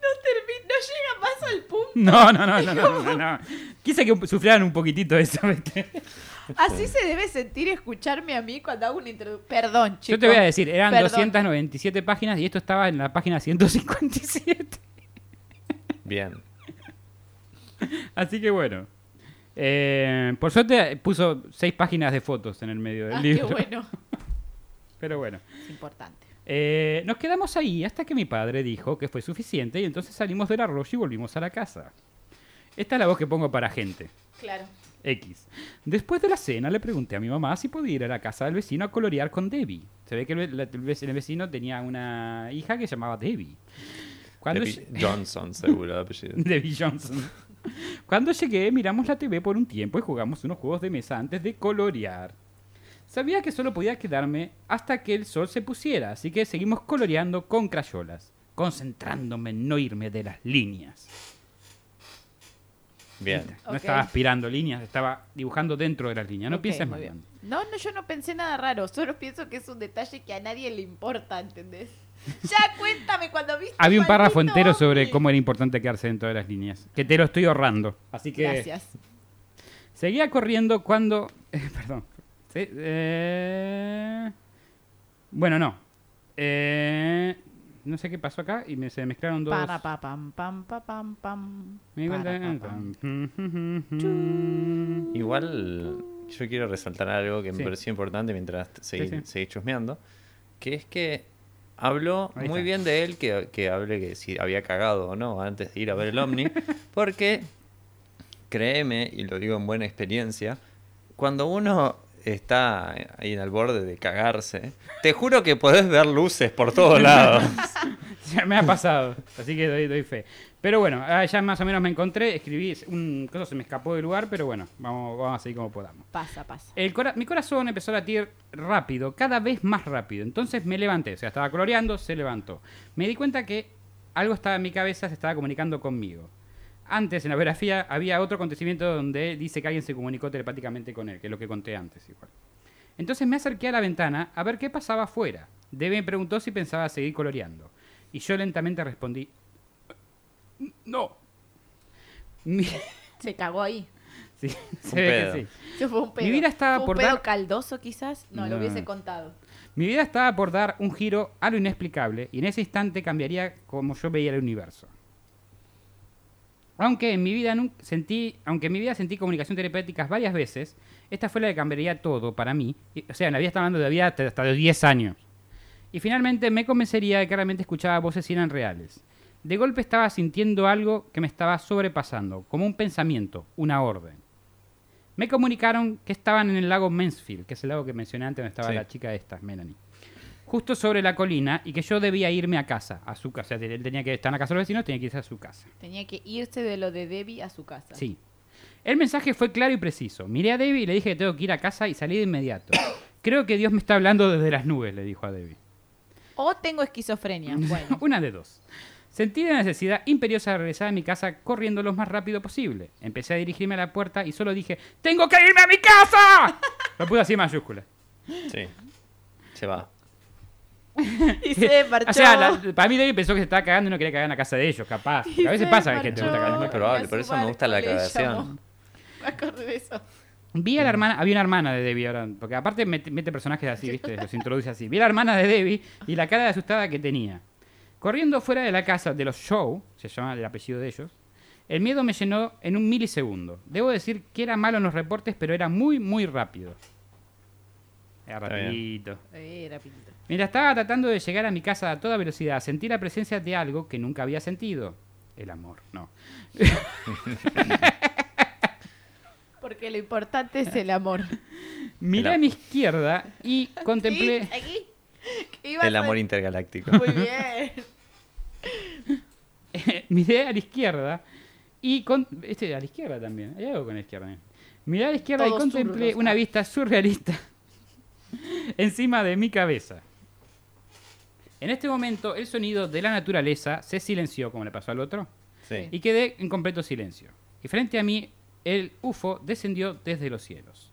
No, termi- no llega más al punto. No, no, no, no, no, no, no. Quise que sufrieran un poquitito eso, ¿viste? Así se debe sentir escucharme a mí cuando hago una introducción. Perdón, chicos. Yo te voy a decir, eran Perdón. 297 páginas y esto estaba en la página 157. Bien. Así que bueno. Eh, por suerte puso seis páginas de fotos en el medio del Ah, qué libro. bueno. [laughs] Pero bueno. Es importante. Eh, nos quedamos ahí hasta que mi padre dijo que fue suficiente y entonces salimos del arroyo y volvimos a la casa. Esta es la voz que pongo para gente. Claro. X. Después de la cena le pregunté a mi mamá si podía ir a la casa del vecino a colorear con Debbie. Se ve que el, vecino tenía una hija que se llamaba Debbie. Cuando Debbie [laughs] Johnson, seguro, el apellido. [laughs] Debbie Johnson. Cuando llegué, miramos la TV por un tiempo y jugamos unos juegos de mesa antes de colorear. Sabía que solo podía quedarme hasta que el sol se pusiera, así que seguimos coloreando con crayolas, concentrándome en no irme de las líneas. Bien. No estaba aspirando líneas, estaba dibujando dentro de las líneas. No pienses muy mal. bien. No, no, yo no pensé nada raro. Solo pienso que es un detalle que a nadie le importa, ¿entendés? Ya [laughs] cuéntame cuando viste. Había un párrafo entero sobre cómo era importante quedarse dentro de las líneas. Que te lo estoy ahorrando. Así que Gracias. seguía corriendo cuando... eh, [laughs] perdón. Sí, eh, Bueno, no. Eh, No sé qué pasó acá y me, se mezclaron dos... Para, pa, pam, pam, pa, pam, pam. Me di cuenta- Para, pa, pam. Igual yo quiero resaltar algo que me pareció importante mientras seguí, Sí, sí. seguí chusmeando, que es que habló muy bien de él que, que hable que si había cagado o no antes de ir a ver el Omni, [laughs] porque créeme, y lo digo en buena experiencia, cuando uno está ahí en el borde de cagarse, te juro que podés ver luces por todos lados. [laughs] Ya me ha pasado, así que doy, doy fe. Pero bueno, ah, ya más o menos me encontré, escribí, un cosa se me escapó del lugar, pero bueno, vamos, vamos a seguir como podamos. Pasa, pasa. El cora- mi corazón empezó a latir rápido, cada vez más rápido. Entonces me levanté, o sea, estaba coloreando, se levantó. Me di cuenta que algo estaba en mi cabeza, se estaba comunicando conmigo. Antes, en la biografía, había otro acontecimiento donde dice que alguien se comunicó telepáticamente con él, que es lo que conté antes igual. Entonces me acerqué a la ventana a ver qué pasaba afuera. Debe me preguntó si pensaba seguir coloreando. Y yo lentamente respondí, no. Mi- [laughs] Se cagó ahí. Sí, Un [laughs] se ve que sí. Eso fue un pedo. vida estaba ¿Fue un por pedo dar- caldoso quizás? No, lo No. hubiese contado. Mi vida estaba por dar un giro a lo inexplicable y en ese instante cambiaría como yo veía el universo. Aunque en mi vida sentí, aunque en mi vida sentí comunicación telepática varias veces, esta fue la que cambiaría todo para mí. O sea, en la vida está hablando de vida hasta hasta de 10 años. Y finalmente me convencería de que realmente escuchaba voces y eran reales. De golpe estaba sintiendo algo que me estaba sobrepasando, como un pensamiento, una orden. Me comunicaron que estaban en el lago Mansfield, que es el lago que mencioné antes donde estaba Sí. la chica esta, Melanie. Justo sobre la colina y que yo debía irme a casa, a su casa. O sea, él tenía que estar en la casa de los vecinos, tenía que irse a su casa. Tenía que irse de lo de Debbie a su casa. Sí. El mensaje fue claro y preciso. Miré a Debbie y le dije que tengo que ir a casa y salí de inmediato. [coughs] Creo que Dios me está hablando desde las nubes, le dijo a Debbie. O tengo esquizofrenia. [laughs] Bueno. Una de dos. Sentí la necesidad imperiosa de regresar a mi casa corriendo lo más rápido posible. Empecé a dirigirme a la puerta y solo dije, ¡Tengo que irme a mi casa! [laughs] Lo puse así en mayúscula. Sí. Se va. [laughs] y se marchó. O sea, la- para mí Debbie pensó que se estaba cagando y no quería cagar en la casa de ellos, capaz. Porque a veces pasa que gente no está marchó. cagando. Es muy probable, por eso me gusta la llamó. Me acordé de eso. Vi a la hermana, había una hermana de Debbie ahora, porque aparte mete, mete personajes así, ¿viste? Los introduce así. Vi a la hermana de Debbie y la cara de asustada que tenía. Corriendo fuera de la casa de los Show, se llama el apellido de ellos, el miedo me llenó en un milisegundo. Debo decir que era malo en los reportes, pero era muy, muy rápido. Era rapidito. Eh, rapidito. Mientras estaba tratando de llegar a mi casa a toda velocidad, sentí la presencia de algo que nunca había sentido. El amor, no. [laughs] Porque lo importante es el amor. Miré [laughs] El a mi izquierda y contemplé... ¿Sí? ¿Aquí? ¿Qué iba a El amor intergaláctico. Muy bien. [laughs] miré a la izquierda y con... este a la izquierda también hay algo con la izquierda miré a la izquierda Todos y contemplé una ah. vista surrealista encima de mi cabeza En este momento, el sonido de la naturaleza se silenció, como le pasó al otro, Sí. y quedé en completo silencio. Y frente a mí, el UFO descendió desde los cielos.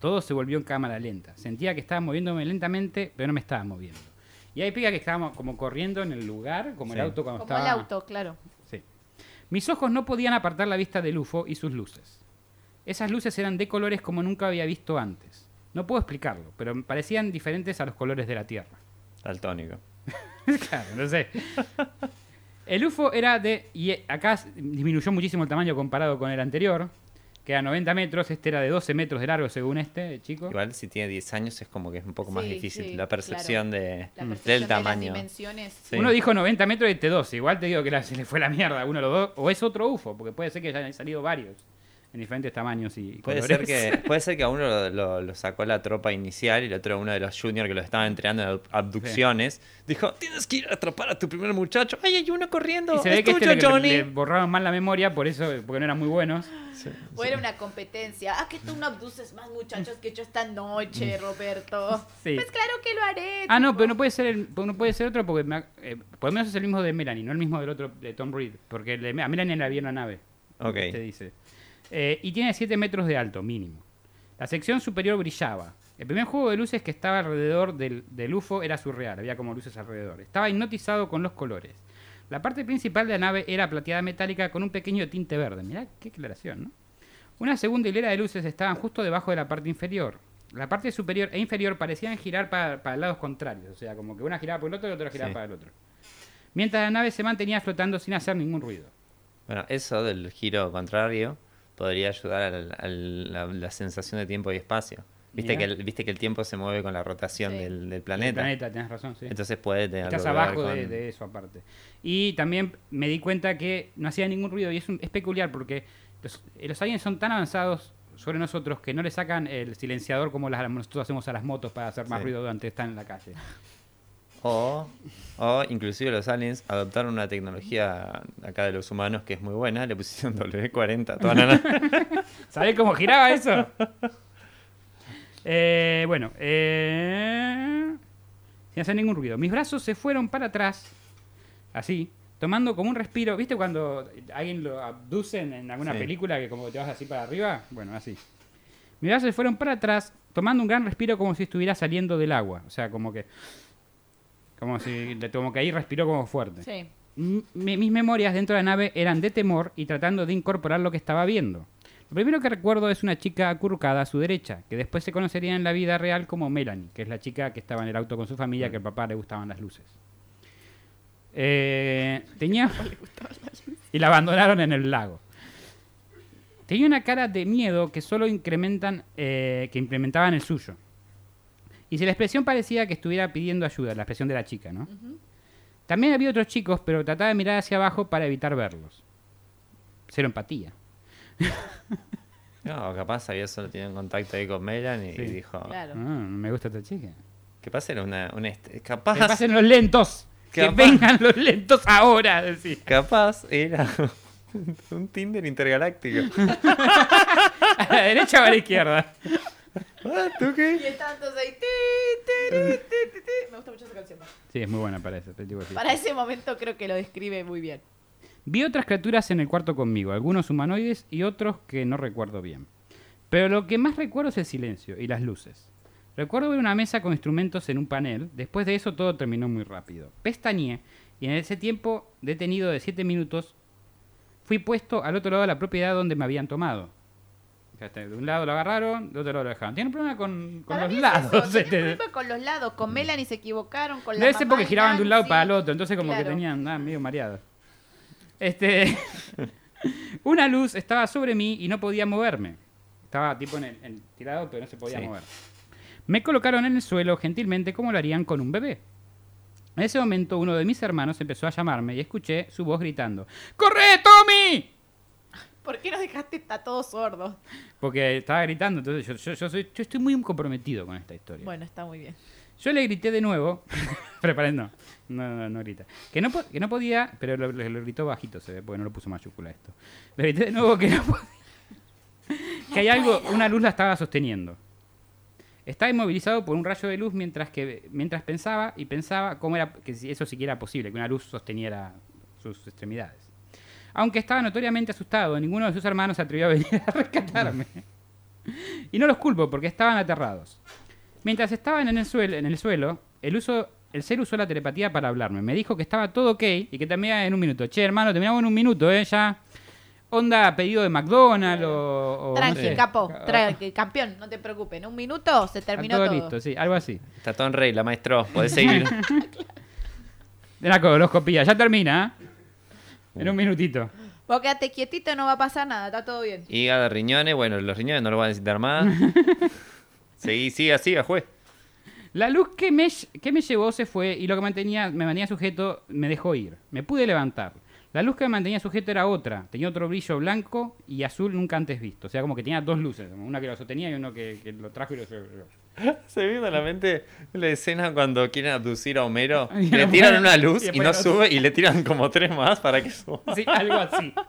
Todo se volvió en cámara lenta. Sentía que estaba moviéndome lentamente, pero no me estaba moviendo. Y ahí pica que estábamos como corriendo en el lugar, como el auto cuando Como estaba... el auto, claro. Sí. Mis ojos no podían apartar la vista del UFO y sus luces. Esas luces eran de colores como nunca había visto antes. No puedo explicarlo, pero me parecían diferentes a los colores de la Tierra. Daltónico. [laughs] claro, no sé. El UFO era de. Y acá disminuyó muchísimo el tamaño comparado con el anterior, que era 90 metros. Este era de 12 metros de largo, según este chico. Igual si tiene 10 años es como que es un poco más Sí, difícil sí, la percepción de, La del percepción de las tamaño. dimensiones. Sí. Uno dijo 90 metros y este 12. Igual te digo que la- se le fue la mierda a uno de los dos. O es otro UFO, porque puede ser que hayan salido varios en diferentes tamaños y Puede colores. ser, que, [laughs] puede ser que a uno lo, lo- lo sacó la tropa inicial y el otro uno de los juniors que lo estaban entrenando en ab- abducciones. Dijo, tienes que ir a atrapar a tu primer muchacho. ¡Ay, hay uno corriendo! Y se ve ¡Es que este tuyo, le, Johnny! le borraron mal la memoria, por eso, porque no eran muy buenos. O era una competencia. Ah, que tú no abduces más muchachos que yo esta noche, Roberto. Sí. Pues claro que lo haré. Ah, no, pero no puede ser el, no puede ser otro porque me ha- eh, por lo menos es el mismo de Melanie, no el mismo del otro de Tom Reed, porque el de- a Melanie la vi en la nave. Ok. Te dice. Eh, y tiene 7 metros de alto, mínimo. La sección superior brillaba. El primer juego de luces que estaba alrededor del, del UFO era surreal, había como luces alrededor. Estaba hipnotizado con los colores. La parte principal de la nave era plateada metálica con un pequeño tinte verde. Mirá qué aclaración, ¿no? Una segunda hilera de luces estaban justo debajo de la parte inferior. La parte superior e inferior parecían girar para, para lados contrarios, o sea, como que una giraba por el otro y otra giraba Sí. para el otro. Mientras la nave se mantenía flotando sin hacer ningún ruido. Bueno, eso del giro contrario podría ayudar a la, a la- la sensación de tiempo y espacio. Viste que, el, viste que el tiempo se mueve con la rotación Sí. del, del El planeta. planeta, tenés razón, sí. Entonces puede tener Estás abajo de, con- de eso aparte. Y también me di cuenta que no hacía ningún ruido y es, un- es peculiar porque los, eh, los aliens son tan avanzados sobre nosotros que no le sacan el silenciador como las, nosotros hacemos a las motos para hacer más Sí. ruido durante estar en la calle. O, o inclusive los aliens adoptaron una tecnología acá de los humanos que es muy buena, le pusieron [laughs] W40 a toda la. [laughs] ¿Sabés cómo giraba eso? Eh, bueno, eh, sin hacer ningún ruido. Mis brazos se fueron para atrás, así, tomando como un respiro. ¿Viste cuando alguien lo abducen en alguna Sí. película que como te vas así para arriba? Bueno, así. Mis brazos se fueron para atrás, tomando un gran respiro como si estuviera saliendo del agua. O sea, como que... Como si... Como que ahí respiró como fuerte. Sí. Mi- mis memorias dentro de la nave eran de temor y tratando de incorporar lo que estaba viendo. Lo primero que recuerdo es una chica acurrucada a su derecha, que después se conocería en la vida real como Melanie, que es la chica que estaba en el auto con su familia, que al papá le gustaban las luces. Eh, tenía... [laughs] [laughs] y la abandonaron en el lago. Tenía una cara de miedo que solo incrementan, eh, que implementaban el suyo. Y si la expresión parecía que estuviera pidiendo ayuda, la expresión de la chica, ¿no? También había otros chicos, pero trataba de mirar hacia abajo para evitar verlos. Cero empatía. No, capaz había solo tenido contacto ahí con Melanie Sí. y dijo, Claro. Ah, me gusta esta chica. capaz era una, una est- Que capaz, pasen los lentos. Que Capaz. vengan los lentos ahora. decía. capaz era [laughs] un Tinder intergaláctico. [laughs] A la derecha o a la izquierda. Ah, ¿Tú qué? Y todos ahí. ti, ti, ti, ti, ti, ti. Me gusta mucho esa canción. Sí, es muy buena para. Para ese momento creo que lo describe muy bien. Vi otras criaturas en el cuarto conmigo, algunos humanoides y otros que no recuerdo bien. Pero lo que más recuerdo es el silencio y las luces. Recuerdo ver una mesa con instrumentos en un panel, después de eso todo terminó muy rápido. Pestañeé y en ese tiempo detenido de 7 minutos fui puesto al otro lado de la propiedad donde me habían tomado. De un lado lo agarraron, de otro lado lo dejaron. Tiene un problema con, con los lados. [laughs] este. problema con los lados. Con Melanie se equivocaron. Con la Debe ser porque giraban de un lado para el otro, entonces como Claro. que tenían ah, medio mareados. Este, [laughs] una luz estaba sobre mí y no podía moverme. Estaba tipo en el, en- tirado, pero no se podía Sí. mover. Me colocaron en el suelo gentilmente como lo harían con un bebé. En ese momento uno de mis hermanos empezó a llamarme y escuché su voz gritando ¡Corre, Tommy! ¿Por qué nos dejaste estar todos sordos? Porque estaba gritando, entonces yo, yo, yo soy, yo estoy muy comprometido con esta historia. Bueno, está muy bien. Yo le grité de nuevo. [laughs] Preparen, no. No, no, grita. Que no, po- que no podía, pero lo, lo- lo gritó bajito, se ve, porque no lo puso mayúscula esto. Le grité de nuevo que no podía. [laughs] Que hay algo, una luz la estaba sosteniendo. Estaba inmovilizado por un rayo de luz mientras que mientras pensaba y pensaba cómo era que eso siquiera era posible, que una luz sosteniera sus extremidades. Aunque estaba notoriamente asustado, ninguno de sus hermanos se atrevió a venir a [laughs] rescatarme. Y no los culpo porque estaban aterrados. Mientras estaban en el suelo, en el, suelo el, uso, el ser usó la telepatía para hablarme. Me dijo que estaba todo ok y que terminaba en un minuto. Che, hermano, terminamos en un minuto, ¿eh? Ya. Onda pedido de McDonald's o... o no Tranqui, sé. capo, Ah, tranqui, campeón, no te preocupes. En un minuto se está terminó todo, todo. listo, sí, algo así. Está todo en regla, maestro. Podés seguir. [laughs] De la coloscopía, ya termina, ¿eh? En un minutito. Vos quedate quietito, no va a pasar nada, está todo bien. Hígado, riñones. Bueno, los riñones no lo van a necesitar más. [laughs] Seguí, siga, siga, juez. La luz que me, que me llevó se fue y lo que mantenía, me mantenía sujeto me dejó ir. Me pude levantar. La luz que me mantenía sujeto era otra. Tenía otro brillo blanco y azul nunca antes visto. O sea, como que tenía dos luces. Una que lo sostenía y uno que, que lo trajo y lo llevó. [laughs] Se me vino a la mente la escena cuando quieren abducir a Homero. [laughs] Y Le tiran una luz y, no sube y le tiran como tres más para que suba. Sí, algo así. [laughs]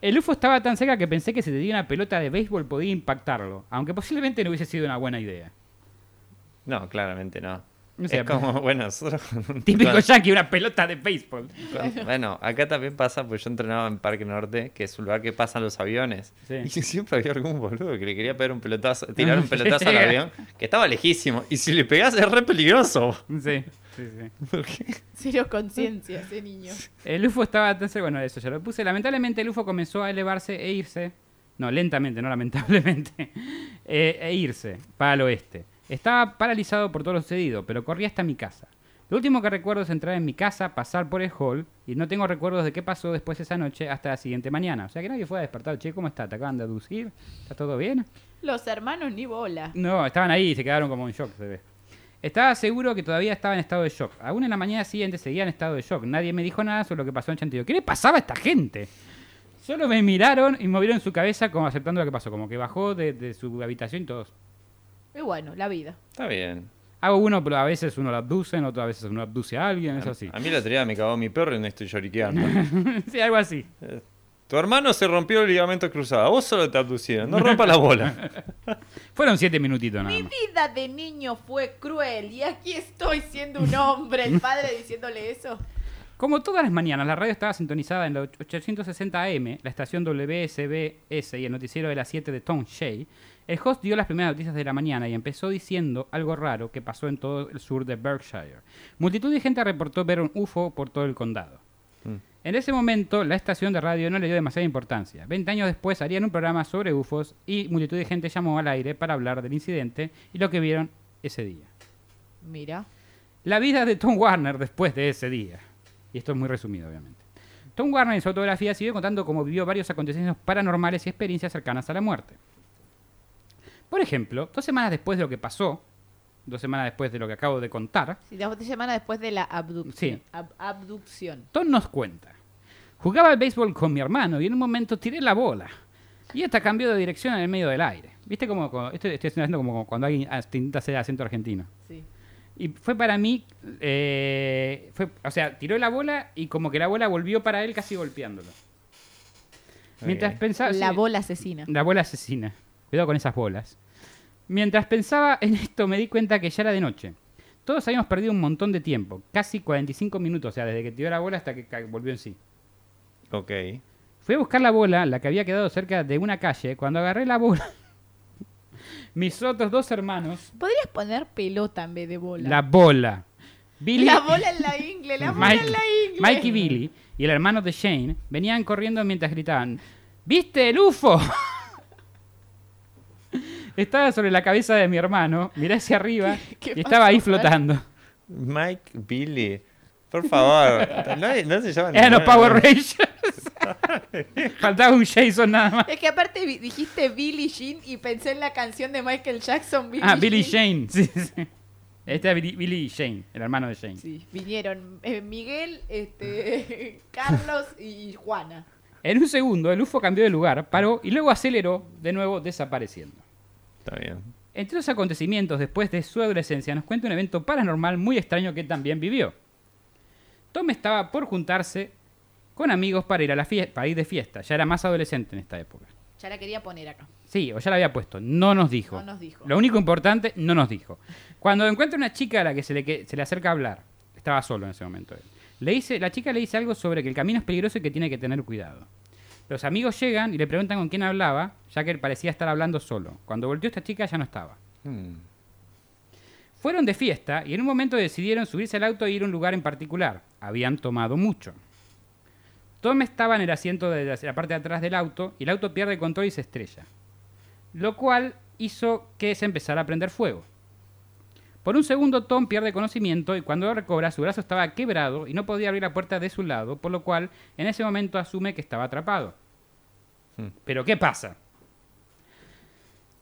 El UFO estaba tan cerca que pensé que si tenía una pelota de béisbol podía impactarlo. Aunque posiblemente no hubiese sido una buena idea. No, claramente no. O sea, es como, [laughs] bueno, nosotros [laughs] Típico yankee, una pelota de béisbol. bueno, acá también pasa, pues yo entrenaba en Parque Norte, que es un lugar que pasan los aviones. Sí. Y [laughs] siempre había algún boludo que le quería pegar un pelotazo, tirar un pelotazo al avión, que estaba lejísimo. Y si le pegás es re peligroso. Sí, sí, sí. ¿Por qué? Cero conciencia ese niño. El UFO estaba cerca, bueno, eso ya lo puse. Lamentablemente el UFO comenzó a elevarse e irse. No, lentamente, no lamentablemente. eh, e irse para el oeste. Estaba paralizado por todo lo sucedido, pero corría hasta mi casa. Lo último que recuerdo es entrar en mi casa, pasar por el hall, y no tengo recuerdos de qué pasó después esa noche hasta la siguiente mañana. O sea que nadie fue a despertar. Che, ¿cómo está? ¿Te acaban de aducir? ¿Está todo bien? Los hermanos ni bola. No, estaban ahí y se quedaron como en shock, se ve. Estaba seguro que todavía estaba en estado de shock. Aún en la mañana siguiente seguía en estado de shock. Nadie me dijo nada sobre lo que pasó en Chantillo. ¿Qué le pasaba a esta gente? Solo me miraron y movieron su cabeza como aceptando lo que pasó. Como que bajó de, de su habitación y todos. Y bueno, la vida. Está bien. Hago uno, pero a veces uno lo abducen, otras veces uno abduce a alguien, eso sí. A mí la día me cagó mi perro y no estoy lloriqueando. [laughs] sí, algo así. tu hermano se rompió el ligamento cruzado. Vos solo te abducieron. No rompa la bola. [laughs] Fueron siete minutitos nada Mi vida de niño fue cruel y aquí estoy siendo un hombre, el padre diciéndole eso. Como todas las mañanas, la radio estaba sintonizada en la 860 AM, la estación WSBS y el noticiero de las 7 de Tom Shea. El host dio las primeras noticias de la mañana y empezó diciendo algo raro que pasó en todo el sur de Berkshire. Multitud de gente reportó ver un UFO por todo el condado. Mm. En ese momento, la estación de radio no le dio demasiada importancia. Veinte años después harían un programa sobre UFOs y multitud de gente llamó al aire para hablar del incidente y lo que vieron ese día. Mira. La vida de Tom Warner después de ese día. Y esto es muy resumido, obviamente. Tom Warner en su autografía siguió contando cómo vivió varios acontecimientos paranormales y experiencias cercanas a la muerte. Por ejemplo, dos semanas después de lo que pasó, dos semanas después de lo que acabo de contar, Sí, dos semanas después de la abducción. Sí. Ab- abducción. Tom nos cuenta. Jugaba al béisbol con mi hermano y en un momento tiré la bola. Y esta cambió de dirección en el medio del aire. ¿Viste como, como- esto estoy haciendo como cuando alguien intenta hacer acento argentino? Sí. Y fue para mí, eh, fue, o sea, tiró la bola y como que la bola volvió para él casi golpeándolo. Mientras Ok. pensaba... La sí, bola asesina. La bola asesina. Cuidado con esas bolas. Mientras pensaba en esto me di cuenta que ya era de noche. Todos habíamos perdido un montón de tiempo, casi 45 minutos, o sea, desde que tiró la bola hasta que volvió en sí. Ok. Fui a buscar la bola, la que había quedado cerca de una calle. Cuando agarré la bola, [laughs] mis otros dos hermanos, Podrías poner pelota en vez de bola. la bola. Billy, La bola en la ingle, la bola Mike, en la ingle. Mike y Billy y el hermano de Shane venían corriendo mientras gritaban: ¿Viste el UFO? [laughs] Estaba sobre la cabeza de mi hermano, miré hacia arriba [laughs] qué y estaba ahí flotando. Mike Billy. Por favor. No, no se llaman Eran los Power Rangers. [laughs] Faltaba un Jason nada más. Es que aparte dijiste Billy Jean y pensé en la canción de Michael Jackson, Billy Ah, Billy Jean. Shane. Sí, sí. Este es Billy, Billy Shane, el hermano de Shane. Sí, vinieron eh, Miguel, este, [laughs] Carlos y Juana. En un segundo, el UFO cambió de lugar, paró y luego aceleró, de nuevo desapareciendo. Está bien. Entre los acontecimientos después de su adolescencia, nos cuenta un evento paranormal muy extraño que también vivió. Tom estaba por juntarse con amigos para ir, a la fie- para ir de fiesta. Ya era más adolescente en esta época. Ya la quería poner acá. Sí, o ya la había puesto. No nos dijo. No nos dijo. Lo único importante, no nos dijo. Cuando encuentra una chica a la que se le, que- se le acerca a hablar, estaba solo en ese momento. él, Le dice, la chica le dice algo sobre que el camino es peligroso y que tiene que tener cuidado. Los amigos llegan y le preguntan con quién hablaba, ya que él parecía estar hablando solo. Cuando volteó esta chica ya no estaba. Hmm. Fueron de fiesta y en un momento decidieron subirse al auto e ir a un lugar en particular. Habían tomado mucho. Tom estaba en el asiento de la- la parte de atrás del auto y el auto pierde control y se estrella. Lo cual hizo que se empezara a prender fuego. Por un segundo Tom pierde conocimiento y cuando lo recobra su brazo estaba quebrado y no podía abrir la puerta de su lado, por lo cual en ese momento asume que estaba atrapado. Hmm. Pero ¿qué pasa?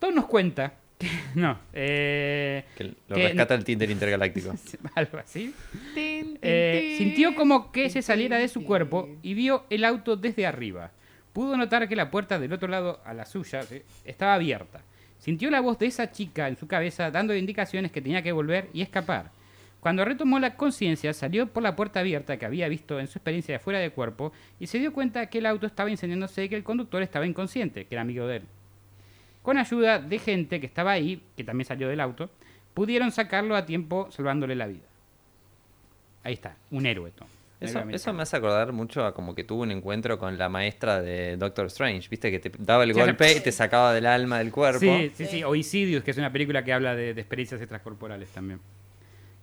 Tom nos cuenta que... [laughs] No, eh, Que lo que- rescata el Tinder intergaláctico. [laughs] algo así. Eh, sintió como que se saliera de su cuerpo y vio el auto desde arriba. Pudo notar que la puerta del otro lado a la suya ¿sí? estaba abierta. Sintió la voz de esa chica en su cabeza dando indicaciones que tenía que volver y escapar. Cuando retomó la conciencia, salió por la puerta abierta que había visto en su experiencia de fuera de cuerpo y se dio cuenta que el auto estaba incendiándose y que el conductor estaba inconsciente, que era amigo de él. Con ayuda de gente que estaba ahí, que también salió del auto, pudieron sacarlo a tiempo salvándole la vida. Ahí está, un héroe. Eso, me hace acordar mucho a como que tuvo un encuentro con la maestra de Doctor Strange, viste que te daba el golpe y te sacaba del alma del cuerpo. Sí, sí, sí. O Insidious, que es una película que habla de, de experiencias extracorporales también.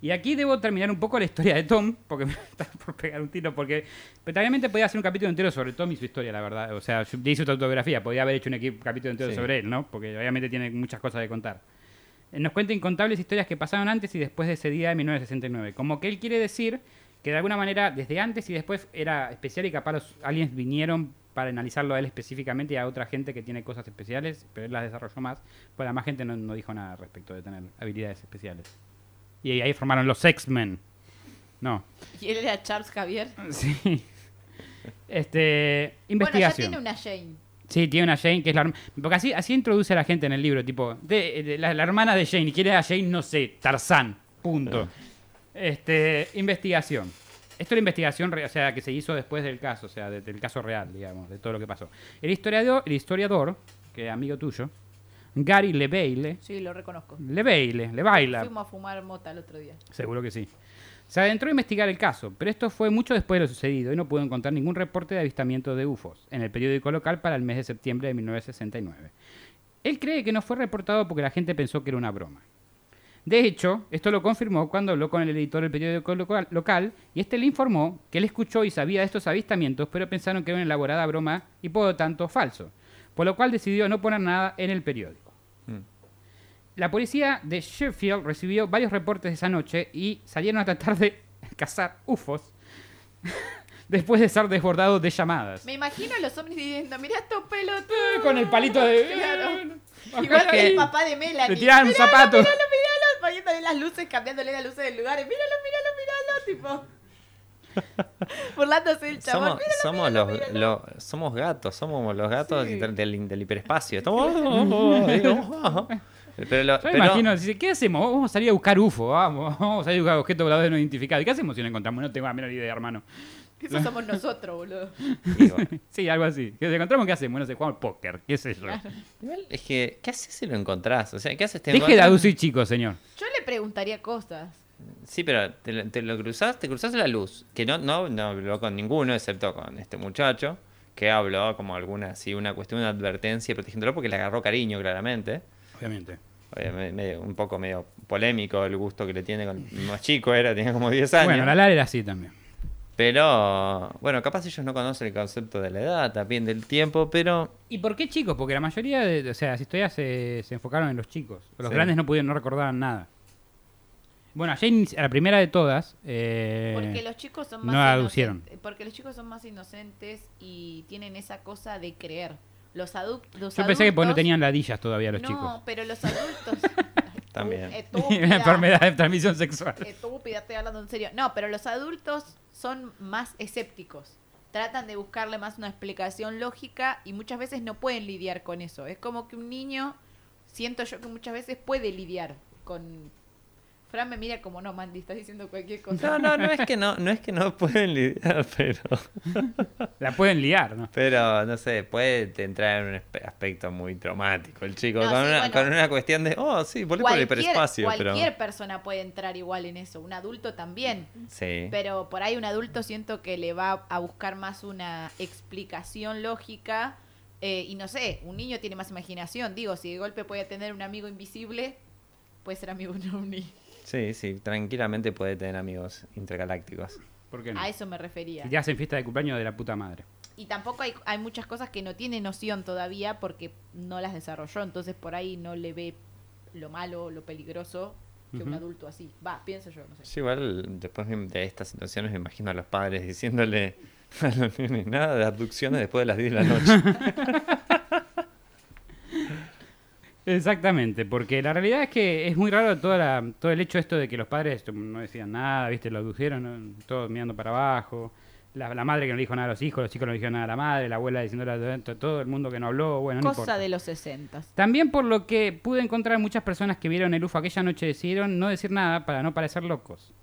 Y aquí debo terminar un poco la historia de Tom, porque [laughs] me está por pegar un tiro, porque probablemente podía hacer un capítulo entero sobre Tom y su historia, la verdad. O sea, yo hice su autobiografía, podía haber hecho un capítulo entero Sí. sobre él, ¿no? Porque obviamente tiene muchas cosas de contar. Eh, Nos cuenta incontables historias que pasaron antes y después de ese día de 1969. Como que él quiere decir que de alguna manera desde antes y después era especial y capaz los aliens vinieron para analizarlo a él específicamente y a otra gente que tiene cosas especiales, pero él las desarrolló más, pues la más gente no, no dijo nada respecto de tener habilidades especiales. Y ahí formaron los X-Men. No. Y él era Charles Javier. [laughs] Sí. Este, Bueno, ya investigación. tiene una Jane. Sí, tiene una Jane que es la Porque así, así introduce a la gente en el libro, tipo, de, de- la, la hermana de Jane, y quiere a Jane, no sé, Tarzán, punto. Este, investigación. Esto es la investigación, o sea, que se hizo después del caso, o sea, de- del caso real, digamos, de todo lo que pasó. El historiador, el historiador, que es amigo tuyo, Gary Leveille, Sí, lo reconozco. Leveille, le baila, Fuimos a fumar mota el otro día. Seguro que sí. Se adentró a investigar el caso, pero esto fue mucho después de lo sucedido y no pudo encontrar ningún reporte de avistamiento de UFOs en el periódico local para el mes de septiembre de 1969. Él cree que no fue reportado porque la gente pensó que era una broma. De hecho, esto lo confirmó cuando habló con el editor del periódico local, local y este le informó que él escuchó y sabía de estos avistamientos, pero pensaron que era una elaborada broma y por lo tanto falso, por lo cual decidió no poner nada en el periódico. Mm. La policía de Sheffield recibió varios reportes esa noche y salieron a tratar de [laughs] cazar UFOs [laughs] después de ser desbordados de llamadas. Me imagino a los hombres diciendo, mirá estos pelotudos. Eh, Con el palito de... Claro. Igual que el papá de Melanie. Le tiraban un Míralo, zapato. Míralo, míralo, poniéndole las luces, cambiándole las luces del lugar. Míralo, míralo, míralo, tipo. [laughs] Burlándose del chabón. Somos, Míralo, somos, míralo, los, míralo. lo- somos gatos, somos los gatos Sí. del, del- del hiperespacio. Estamos- [laughs] pero lo- Yo me pero- imagino, dice, ¿qué hacemos? Vamos a salir a buscar UFO, vamos, vamos a salir a buscar objetos voladores no identificados. ¿Y qué hacemos si no encontramos? No tengo la menor idea, hermano. Eso somos nosotros, boludo. y bueno, Sí, algo así. ¿Qué encontramos? ¿Qué hacemos? No sé, jugamos al póker, qué sé yo. igual es que, ¿qué haces si lo encontrás? O sea, ¿qué haces? ¿Te Deje de encontrás- aducir, chicos, señor. Yo le preguntaría cosas. Sí, pero te, lo- te lo cruzás, te cruzás la luz, que no, no, no habló con ninguno, excepto con este muchacho, que habló como alguna, así, una cuestión, una advertencia protegiéndolo porque le agarró cariño, claramente. Obviamente. Obviamente, medio- un poco medio polémico el gusto que le tiene con más chico era, tenía como 10 años. Bueno, la Lara era así también. Pero, bueno, capaz ellos no conocen el concepto de la edad, también del tiempo, pero ¿Y por qué chicos? Porque la mayoría de, o sea, las historias se, se enfocaron en los chicos. Los Sí. grandes no pudieron, no recordaban nada. Bueno, a Jane, a la primera de todas, eh, Porque los chicos son no más aducieron. inocentes. Porque los chicos son más inocentes y tienen esa cosa de creer. Los, adu los Yo pensé que porque no tenían ladillas todavía los no, chicos. pero los adultos. [laughs] [laughs] También. Estúpida. Una [laughs] enfermedad de transmisión sexual. Estúpida, estoy hablando en serio. No, pero los adultos son más escépticos. Tratan de buscarle más una explicación lógica y muchas veces no pueden lidiar con eso. Es como que un niño, siento yo que muchas veces puede lidiar con Fran me mira como no, Mandy, estás diciendo cualquier cosa. No, no, no es que no, no es que no pueden lidiar, [laughs] pero, La pueden liar, ¿no? pero no sé, puede entrar en un aspecto muy traumático el chico, No, con, sí, una, bueno. con una cuestión de, oh, sí, volé por el hiperespacio, pero... cualquier persona puede entrar igual en eso, un adulto también. Sí. Pero por ahí un adulto siento que le va a buscar más una explicación lógica. eh, y no sé, un niño tiene más imaginación. Digo, si de golpe puede tener un amigo invisible, puede ser amigo de un ovni. Sí, sí, tranquilamente puede tener amigos intergalácticos. ¿Por qué no? A eso me refería. Si te hacen fiesta de cumpleaños de la puta madre. Y tampoco hay, hay muchas cosas que no tiene noción todavía porque no las desarrolló. Entonces por ahí no le ve lo malo, lo peligroso que un adulto así. Va, pienso yo, no sé. Yo igual, después de estas situaciones, me imagino a los padres diciéndole [laughs] a los nenes, nada de abducciones después de las 10 de la noche. [laughs] Exactamente, porque la realidad es que es muy raro toda la- todo el hecho esto de que los padres no decían nada, viste, lo aducieron, ¿no? todos mirando para abajo, la, la madre que no dijo nada a los hijos, los chicos no dijeron nada a la madre, la abuela diciéndole a todo- todo el mundo que no habló, bueno, no Cosa importa. de los 60. También por lo que pude encontrar muchas personas que vieron el UFO aquella noche decidieron no decir nada para no parecer locos.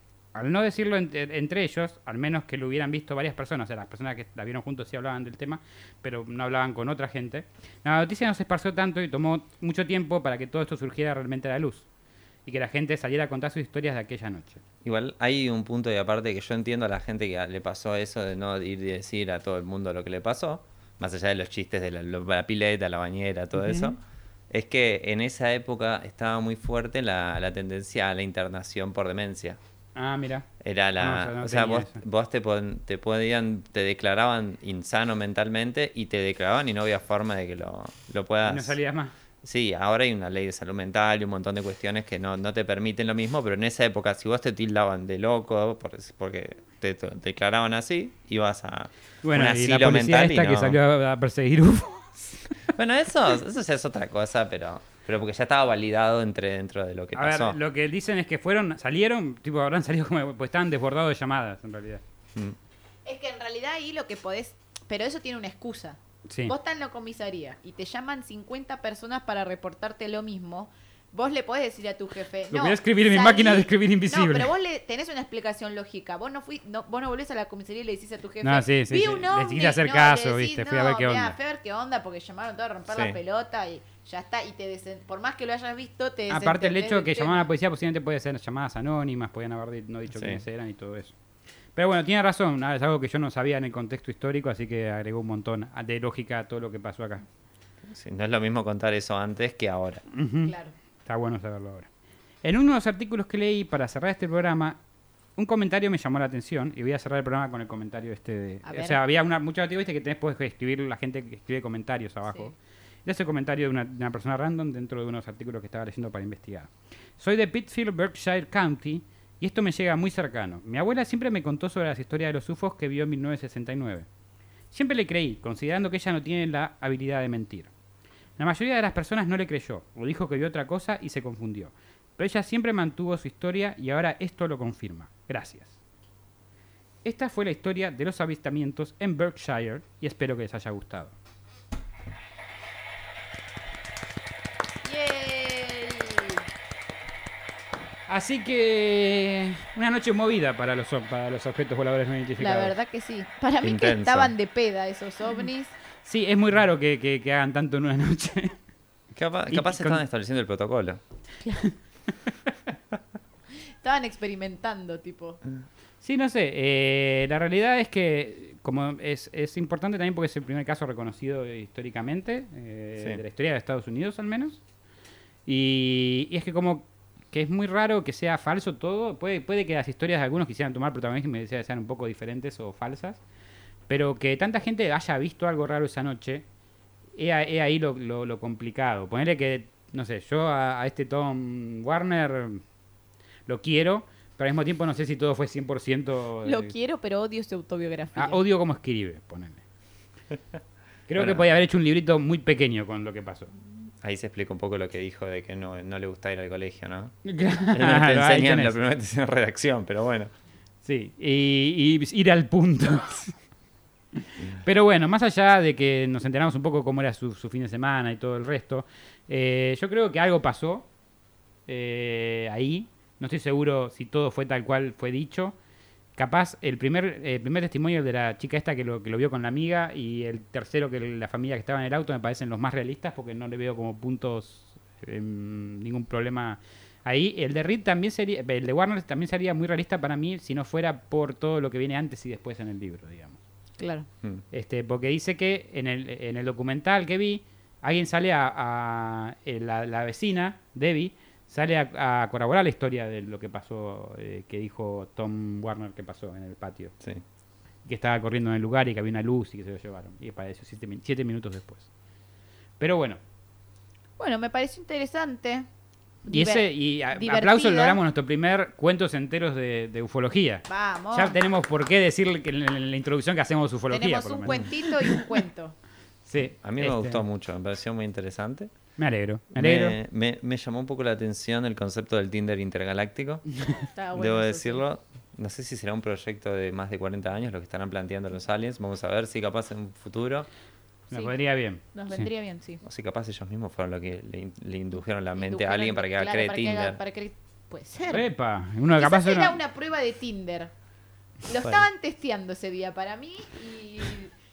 Al no decirlo ent- entre ellos, al menos que lo hubieran visto varias personas, o sea, las personas que la vieron juntos sí hablaban del tema, pero no hablaban con otra gente, la noticia no se esparció tanto y tomó mucho tiempo para que todo esto surgiera realmente a la luz y que la gente saliera a contar sus historias de aquella noche. Igual hay un punto de aparte que yo entiendo a la gente que le pasó eso de no ir y decir a todo el mundo lo que le pasó, más allá de los chistes de la, pileta, la bañera, todo eso, es que en esa época estaba muy fuerte la, la tendencia a la internación por demencia. Ah, mira. Era la. No, o sea, vos, vos te, pon- te podían. Te declaraban insano mentalmente y te declaraban y no había forma de que lo, lo puedas. No salías más. Sí, ahora hay una ley de salud mental y un montón de cuestiones que no, no te permiten lo mismo, pero en esa época, si vos te tildaban de loco por- porque te, te declaraban así, ibas a Bueno, un y la asilo policía mental y esta que salió a perseguir [laughs] UFO. Bueno, eso, eso ya es otra cosa, pero, pero porque ya estaba validado entre, dentro de lo que A pasó. ver, lo que dicen es que fueron, salieron, tipo, habrán salido como, pues estaban desbordados de llamadas, en realidad. Mm. Es que en realidad ahí lo que podés. Pero eso tiene una excusa. Sí. Vos estás en la comisaría y te llaman 50 personas para reportarte lo mismo. Vos le podés decir a tu jefe. Lo no, voy a escribir en mi máquina de escribir invisible". No, pero vos le tenés una explicación lógica. Vos no, fui, no, vos no volvés a la comisaría y le decís a tu jefe. No, sí, sí, "Vi sí. un Le ovni". quise hacer No, caso, le decís, viste, fui a ver "No, qué mirá, onda". fui a ver qué onda porque llamaron todos a romper Sí. la pelota y ya está. Y te desen- por más que lo hayas visto, te Aparte el hecho de que tema. llamaban a la policía posiblemente puede ser llamadas anónimas, podían haber no dicho Sí. quiénes eran y todo eso. Pero bueno, tiene razón, ah, es algo que yo no sabía en el contexto histórico, así que agregó un montón de lógica a todo lo que pasó acá. Sí, no es lo mismo contar eso antes que ahora. Claro. Está bueno saberlo ahora. En uno de los artículos que leí para cerrar este programa, un comentario me llamó la atención y voy a cerrar el programa con el comentario este de... A O ver. sea, había una, muchos artículos que tenés puedes escribir la gente que escribe comentarios abajo. Y ese comentario de una, de una persona random dentro de unos artículos que estaba leyendo para investigar. Soy de Pittsfield, Berkshire County, y esto me llega muy cercano. Mi abuela siempre me contó sobre las historias de los UFOs que vio en 1969. Siempre le creí, considerando que ella no tiene la habilidad de mentir. La mayoría de las personas no le creyó, o dijo que vio otra cosa y se confundió. Pero ella siempre mantuvo su historia y ahora esto lo confirma. Gracias. Esta fue la historia de los avistamientos en Berkshire y espero que les haya gustado. Yay. Así que una noche movida para los, para los objetos voladores no La identificados. verdad que sí. Para mí que estaban de peda esos ovnis. Sí, es muy raro que, que- que hagan tanto en una noche. Capaz, Y- capaz y con- están estableciendo el protocolo. [laughs] Estaban experimentando, tipo. Sí, no sé. eh, la realidad es que como es, es importante también porque es el primer caso reconocido históricamente eh, Sí. de la historia de Estados Unidos al menos. Y, y es que como que es muy raro que sea falso todo. Puede, puede que las historias de algunos quisieran tomar protagonismo y sean un poco diferentes o falsas. Pero que tanta gente haya visto algo raro esa noche, es, a- es ahí lo, lo- lo complicado. Ponerle que, no sé, yo a, a este Tom Warner lo quiero, pero al mismo tiempo no sé si todo fue 100%... Lo eh, quiero, pero odio su autobiografía. Ah, odio cómo escribe, ponele. [laughs] Creo que podía haber hecho un librito muy pequeño con lo que pasó. Ahí se explica un poco lo que dijo de que no, no le gusta ir al colegio, ¿no? [laughs] [laughs] te Claro, ahí enseñan, lo primero que te enseñan redacción, pero bueno. Sí, y, y ir al punto. Pero bueno, más allá de que nos enteramos un poco cómo era su, fin de semana y todo el resto, eh, yo creo que algo pasó eh, ahí No estoy seguro si todo fue tal cual fue dicho. Capaz, el primer, eh, primer testimonio de la chica esta que lo, que lo vio con la amiga y el tercero que la familia que estaba en el auto me parecen los más realistas porque no le veo como puntos, em, ningún problema ahí. El de Reed también sería, el de Warner también sería muy realista para mí si no fuera por todo lo que viene antes y después en el libro, digamos. Claro. Mm. Este, porque dice que en el, en el documental que vi, alguien sale a, a- eh, la, la vecina, Debbie, sale a, a corroborar la historia de lo que pasó, eh, que dijo Tom Warner que pasó en el patio. Sí. Que estaba corriendo en el lugar y que había una luz y que se lo llevaron. Y apareció siete, siete minutos después. Pero bueno, Bueno, me pareció interesante. Y ese, y a- divertida. aplauso, logramos nuestro primer cuentos enteros de, de ufología. Vamos. Ya tenemos por qué decir que en la, en la introducción que hacemos ufología. Tenemos por un menos. cuentito y un [laughs] cuento. Sí, A mí me este, gustó mucho, me pareció muy interesante. Me alegro, me alegro. Me, me- me llamó un poco la atención el concepto del Tinder intergaláctico. [laughs] Está bueno Debo decirlo. No sé si será un proyecto de más de 40 años lo que estarán planteando los aliens. Vamos a ver si capaz en un futuro, Me Sí. vendría bien. sí. Nos Sí. vendría bien, sí. o si capaz ellos mismos fueron los que le, in- le indujeron la mente Indujeron- a alguien para que claro, cree para que haga- Tinder. para que- Puede ser. Epa, uno capaz era una prueba de Tinder. Lo Bueno. estaban testeando ese día para mí y,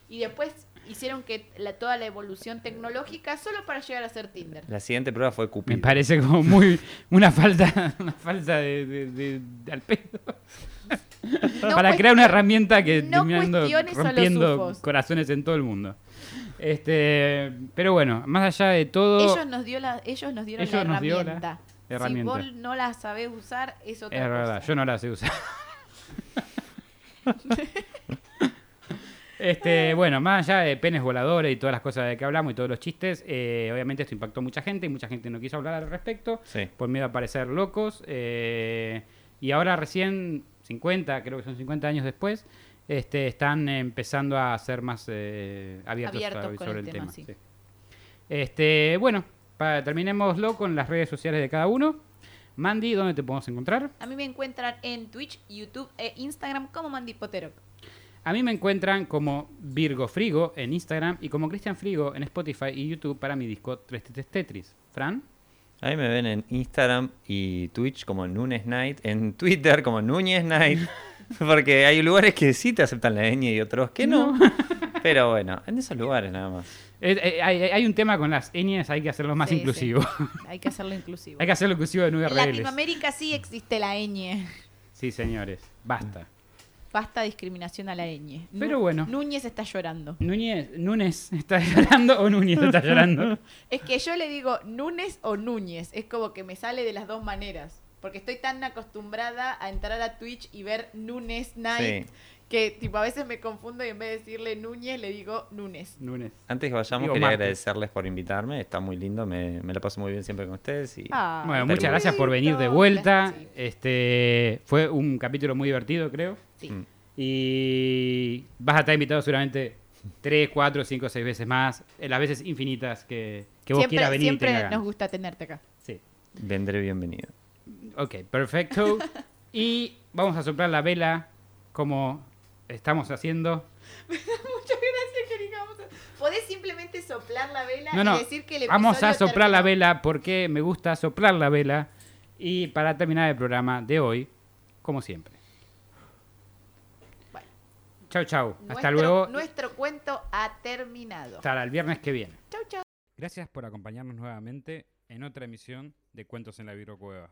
y después hicieron que la, toda la evolución tecnológica solo para llegar a ser Tinder. La siguiente prueba fue Me Cupido. parece como muy una falta, una falta de, de- de- de al pedo. No para crear una herramienta que no terminando rompiendo corazones en todo el mundo. Este, pero bueno, más allá de todo, Ellos nos, dio la, ellos nos dieron Ellos la nos dio la herramienta. herramienta. Si vos no la sabés usar, es otra es cosa. verdad, yo no la sé usar. [laughs] Este, bueno, más allá de penes voladores y todas las cosas de que hablamos y todos los chistes, eh, obviamente esto impactó a mucha gente y mucha gente no quiso hablar al respecto. Sí. por miedo a parecer locos. eh, y ahora recién, 50, creo que son 50 años después, este, están empezando a ser más eh, abiertos, Abiertos a- con sobre el el tema, tema. sí. sí. Este, bueno, para, terminémoslo con las redes sociales de cada uno. Mandy, ¿dónde te podemos encontrar? A mí me encuentran en Twitch, YouTube e Instagram como Mandy Potero. A mí me encuentran como Virgo Frigo en Instagram y como Cristian Frigo en Spotify y YouTube para mi disco 3 Tetes Tetris. ¿Fran? A mí me ven en Instagram y Twitch como Nunes Night, en Twitter como Núñez Night, [laughs] [laughs] porque hay lugares que sí te aceptan la ñ y otros que no. [laughs] Pero bueno, en esos lugares nada más. Eh, eh, hay, hay un tema con las ñes, hay que hacerlo más Sí, sí. inclusivo. [laughs] Hay que hacerlo inclusivo. hay que hacerlo inclusivo en en URLs. Latinoamérica sí existe la ñ. Sí, señores, basta. Basta discriminación a la ñ. Pero bueno. Núñez está llorando. Núñez, ¿Núñez está llorando o Núñez está llorando? Es que yo le digo Núñez o Núñez. Es como que me sale de las dos maneras. Porque estoy tan acostumbrada a entrar a Twitch y ver Núñez Night Sí. que tipo a veces me confundo y en vez de decirle Núñez le digo Núñez. Núñez. Antes que vayamos, Digo, quería agradecerles por invitarme. Está muy lindo, me, me la paso muy bien siempre con ustedes. Y Ah, Bueno, muchas gracias por venir de vuelta. Sí. Este fue un capítulo muy divertido, creo. Sí. Mm. Y vas a estar invitado seguramente tres, cuatro, cinco, seis veces más, en las veces infinitas que, que vos siempre quieras venir y siempre tengas nos gusta tenerte acá. Sí. vendré bienvenido. Ok, perfecto. [laughs] y vamos a soplar la vela como estamos haciendo. [laughs] Muchas gracias, querida. Vamos a- Podés simplemente soplar la vela No, y decir que el Vamos a soplar la vela porque me gusta soplar la vela. Y para terminar el programa de hoy, como siempre. Bueno. Chau, chau. Hasta luego. Nuestro cuento ha terminado. Hasta el viernes que viene. Chau, chau. Gracias por acompañarnos nuevamente en otra emisión de Cuentos en la Virocueva.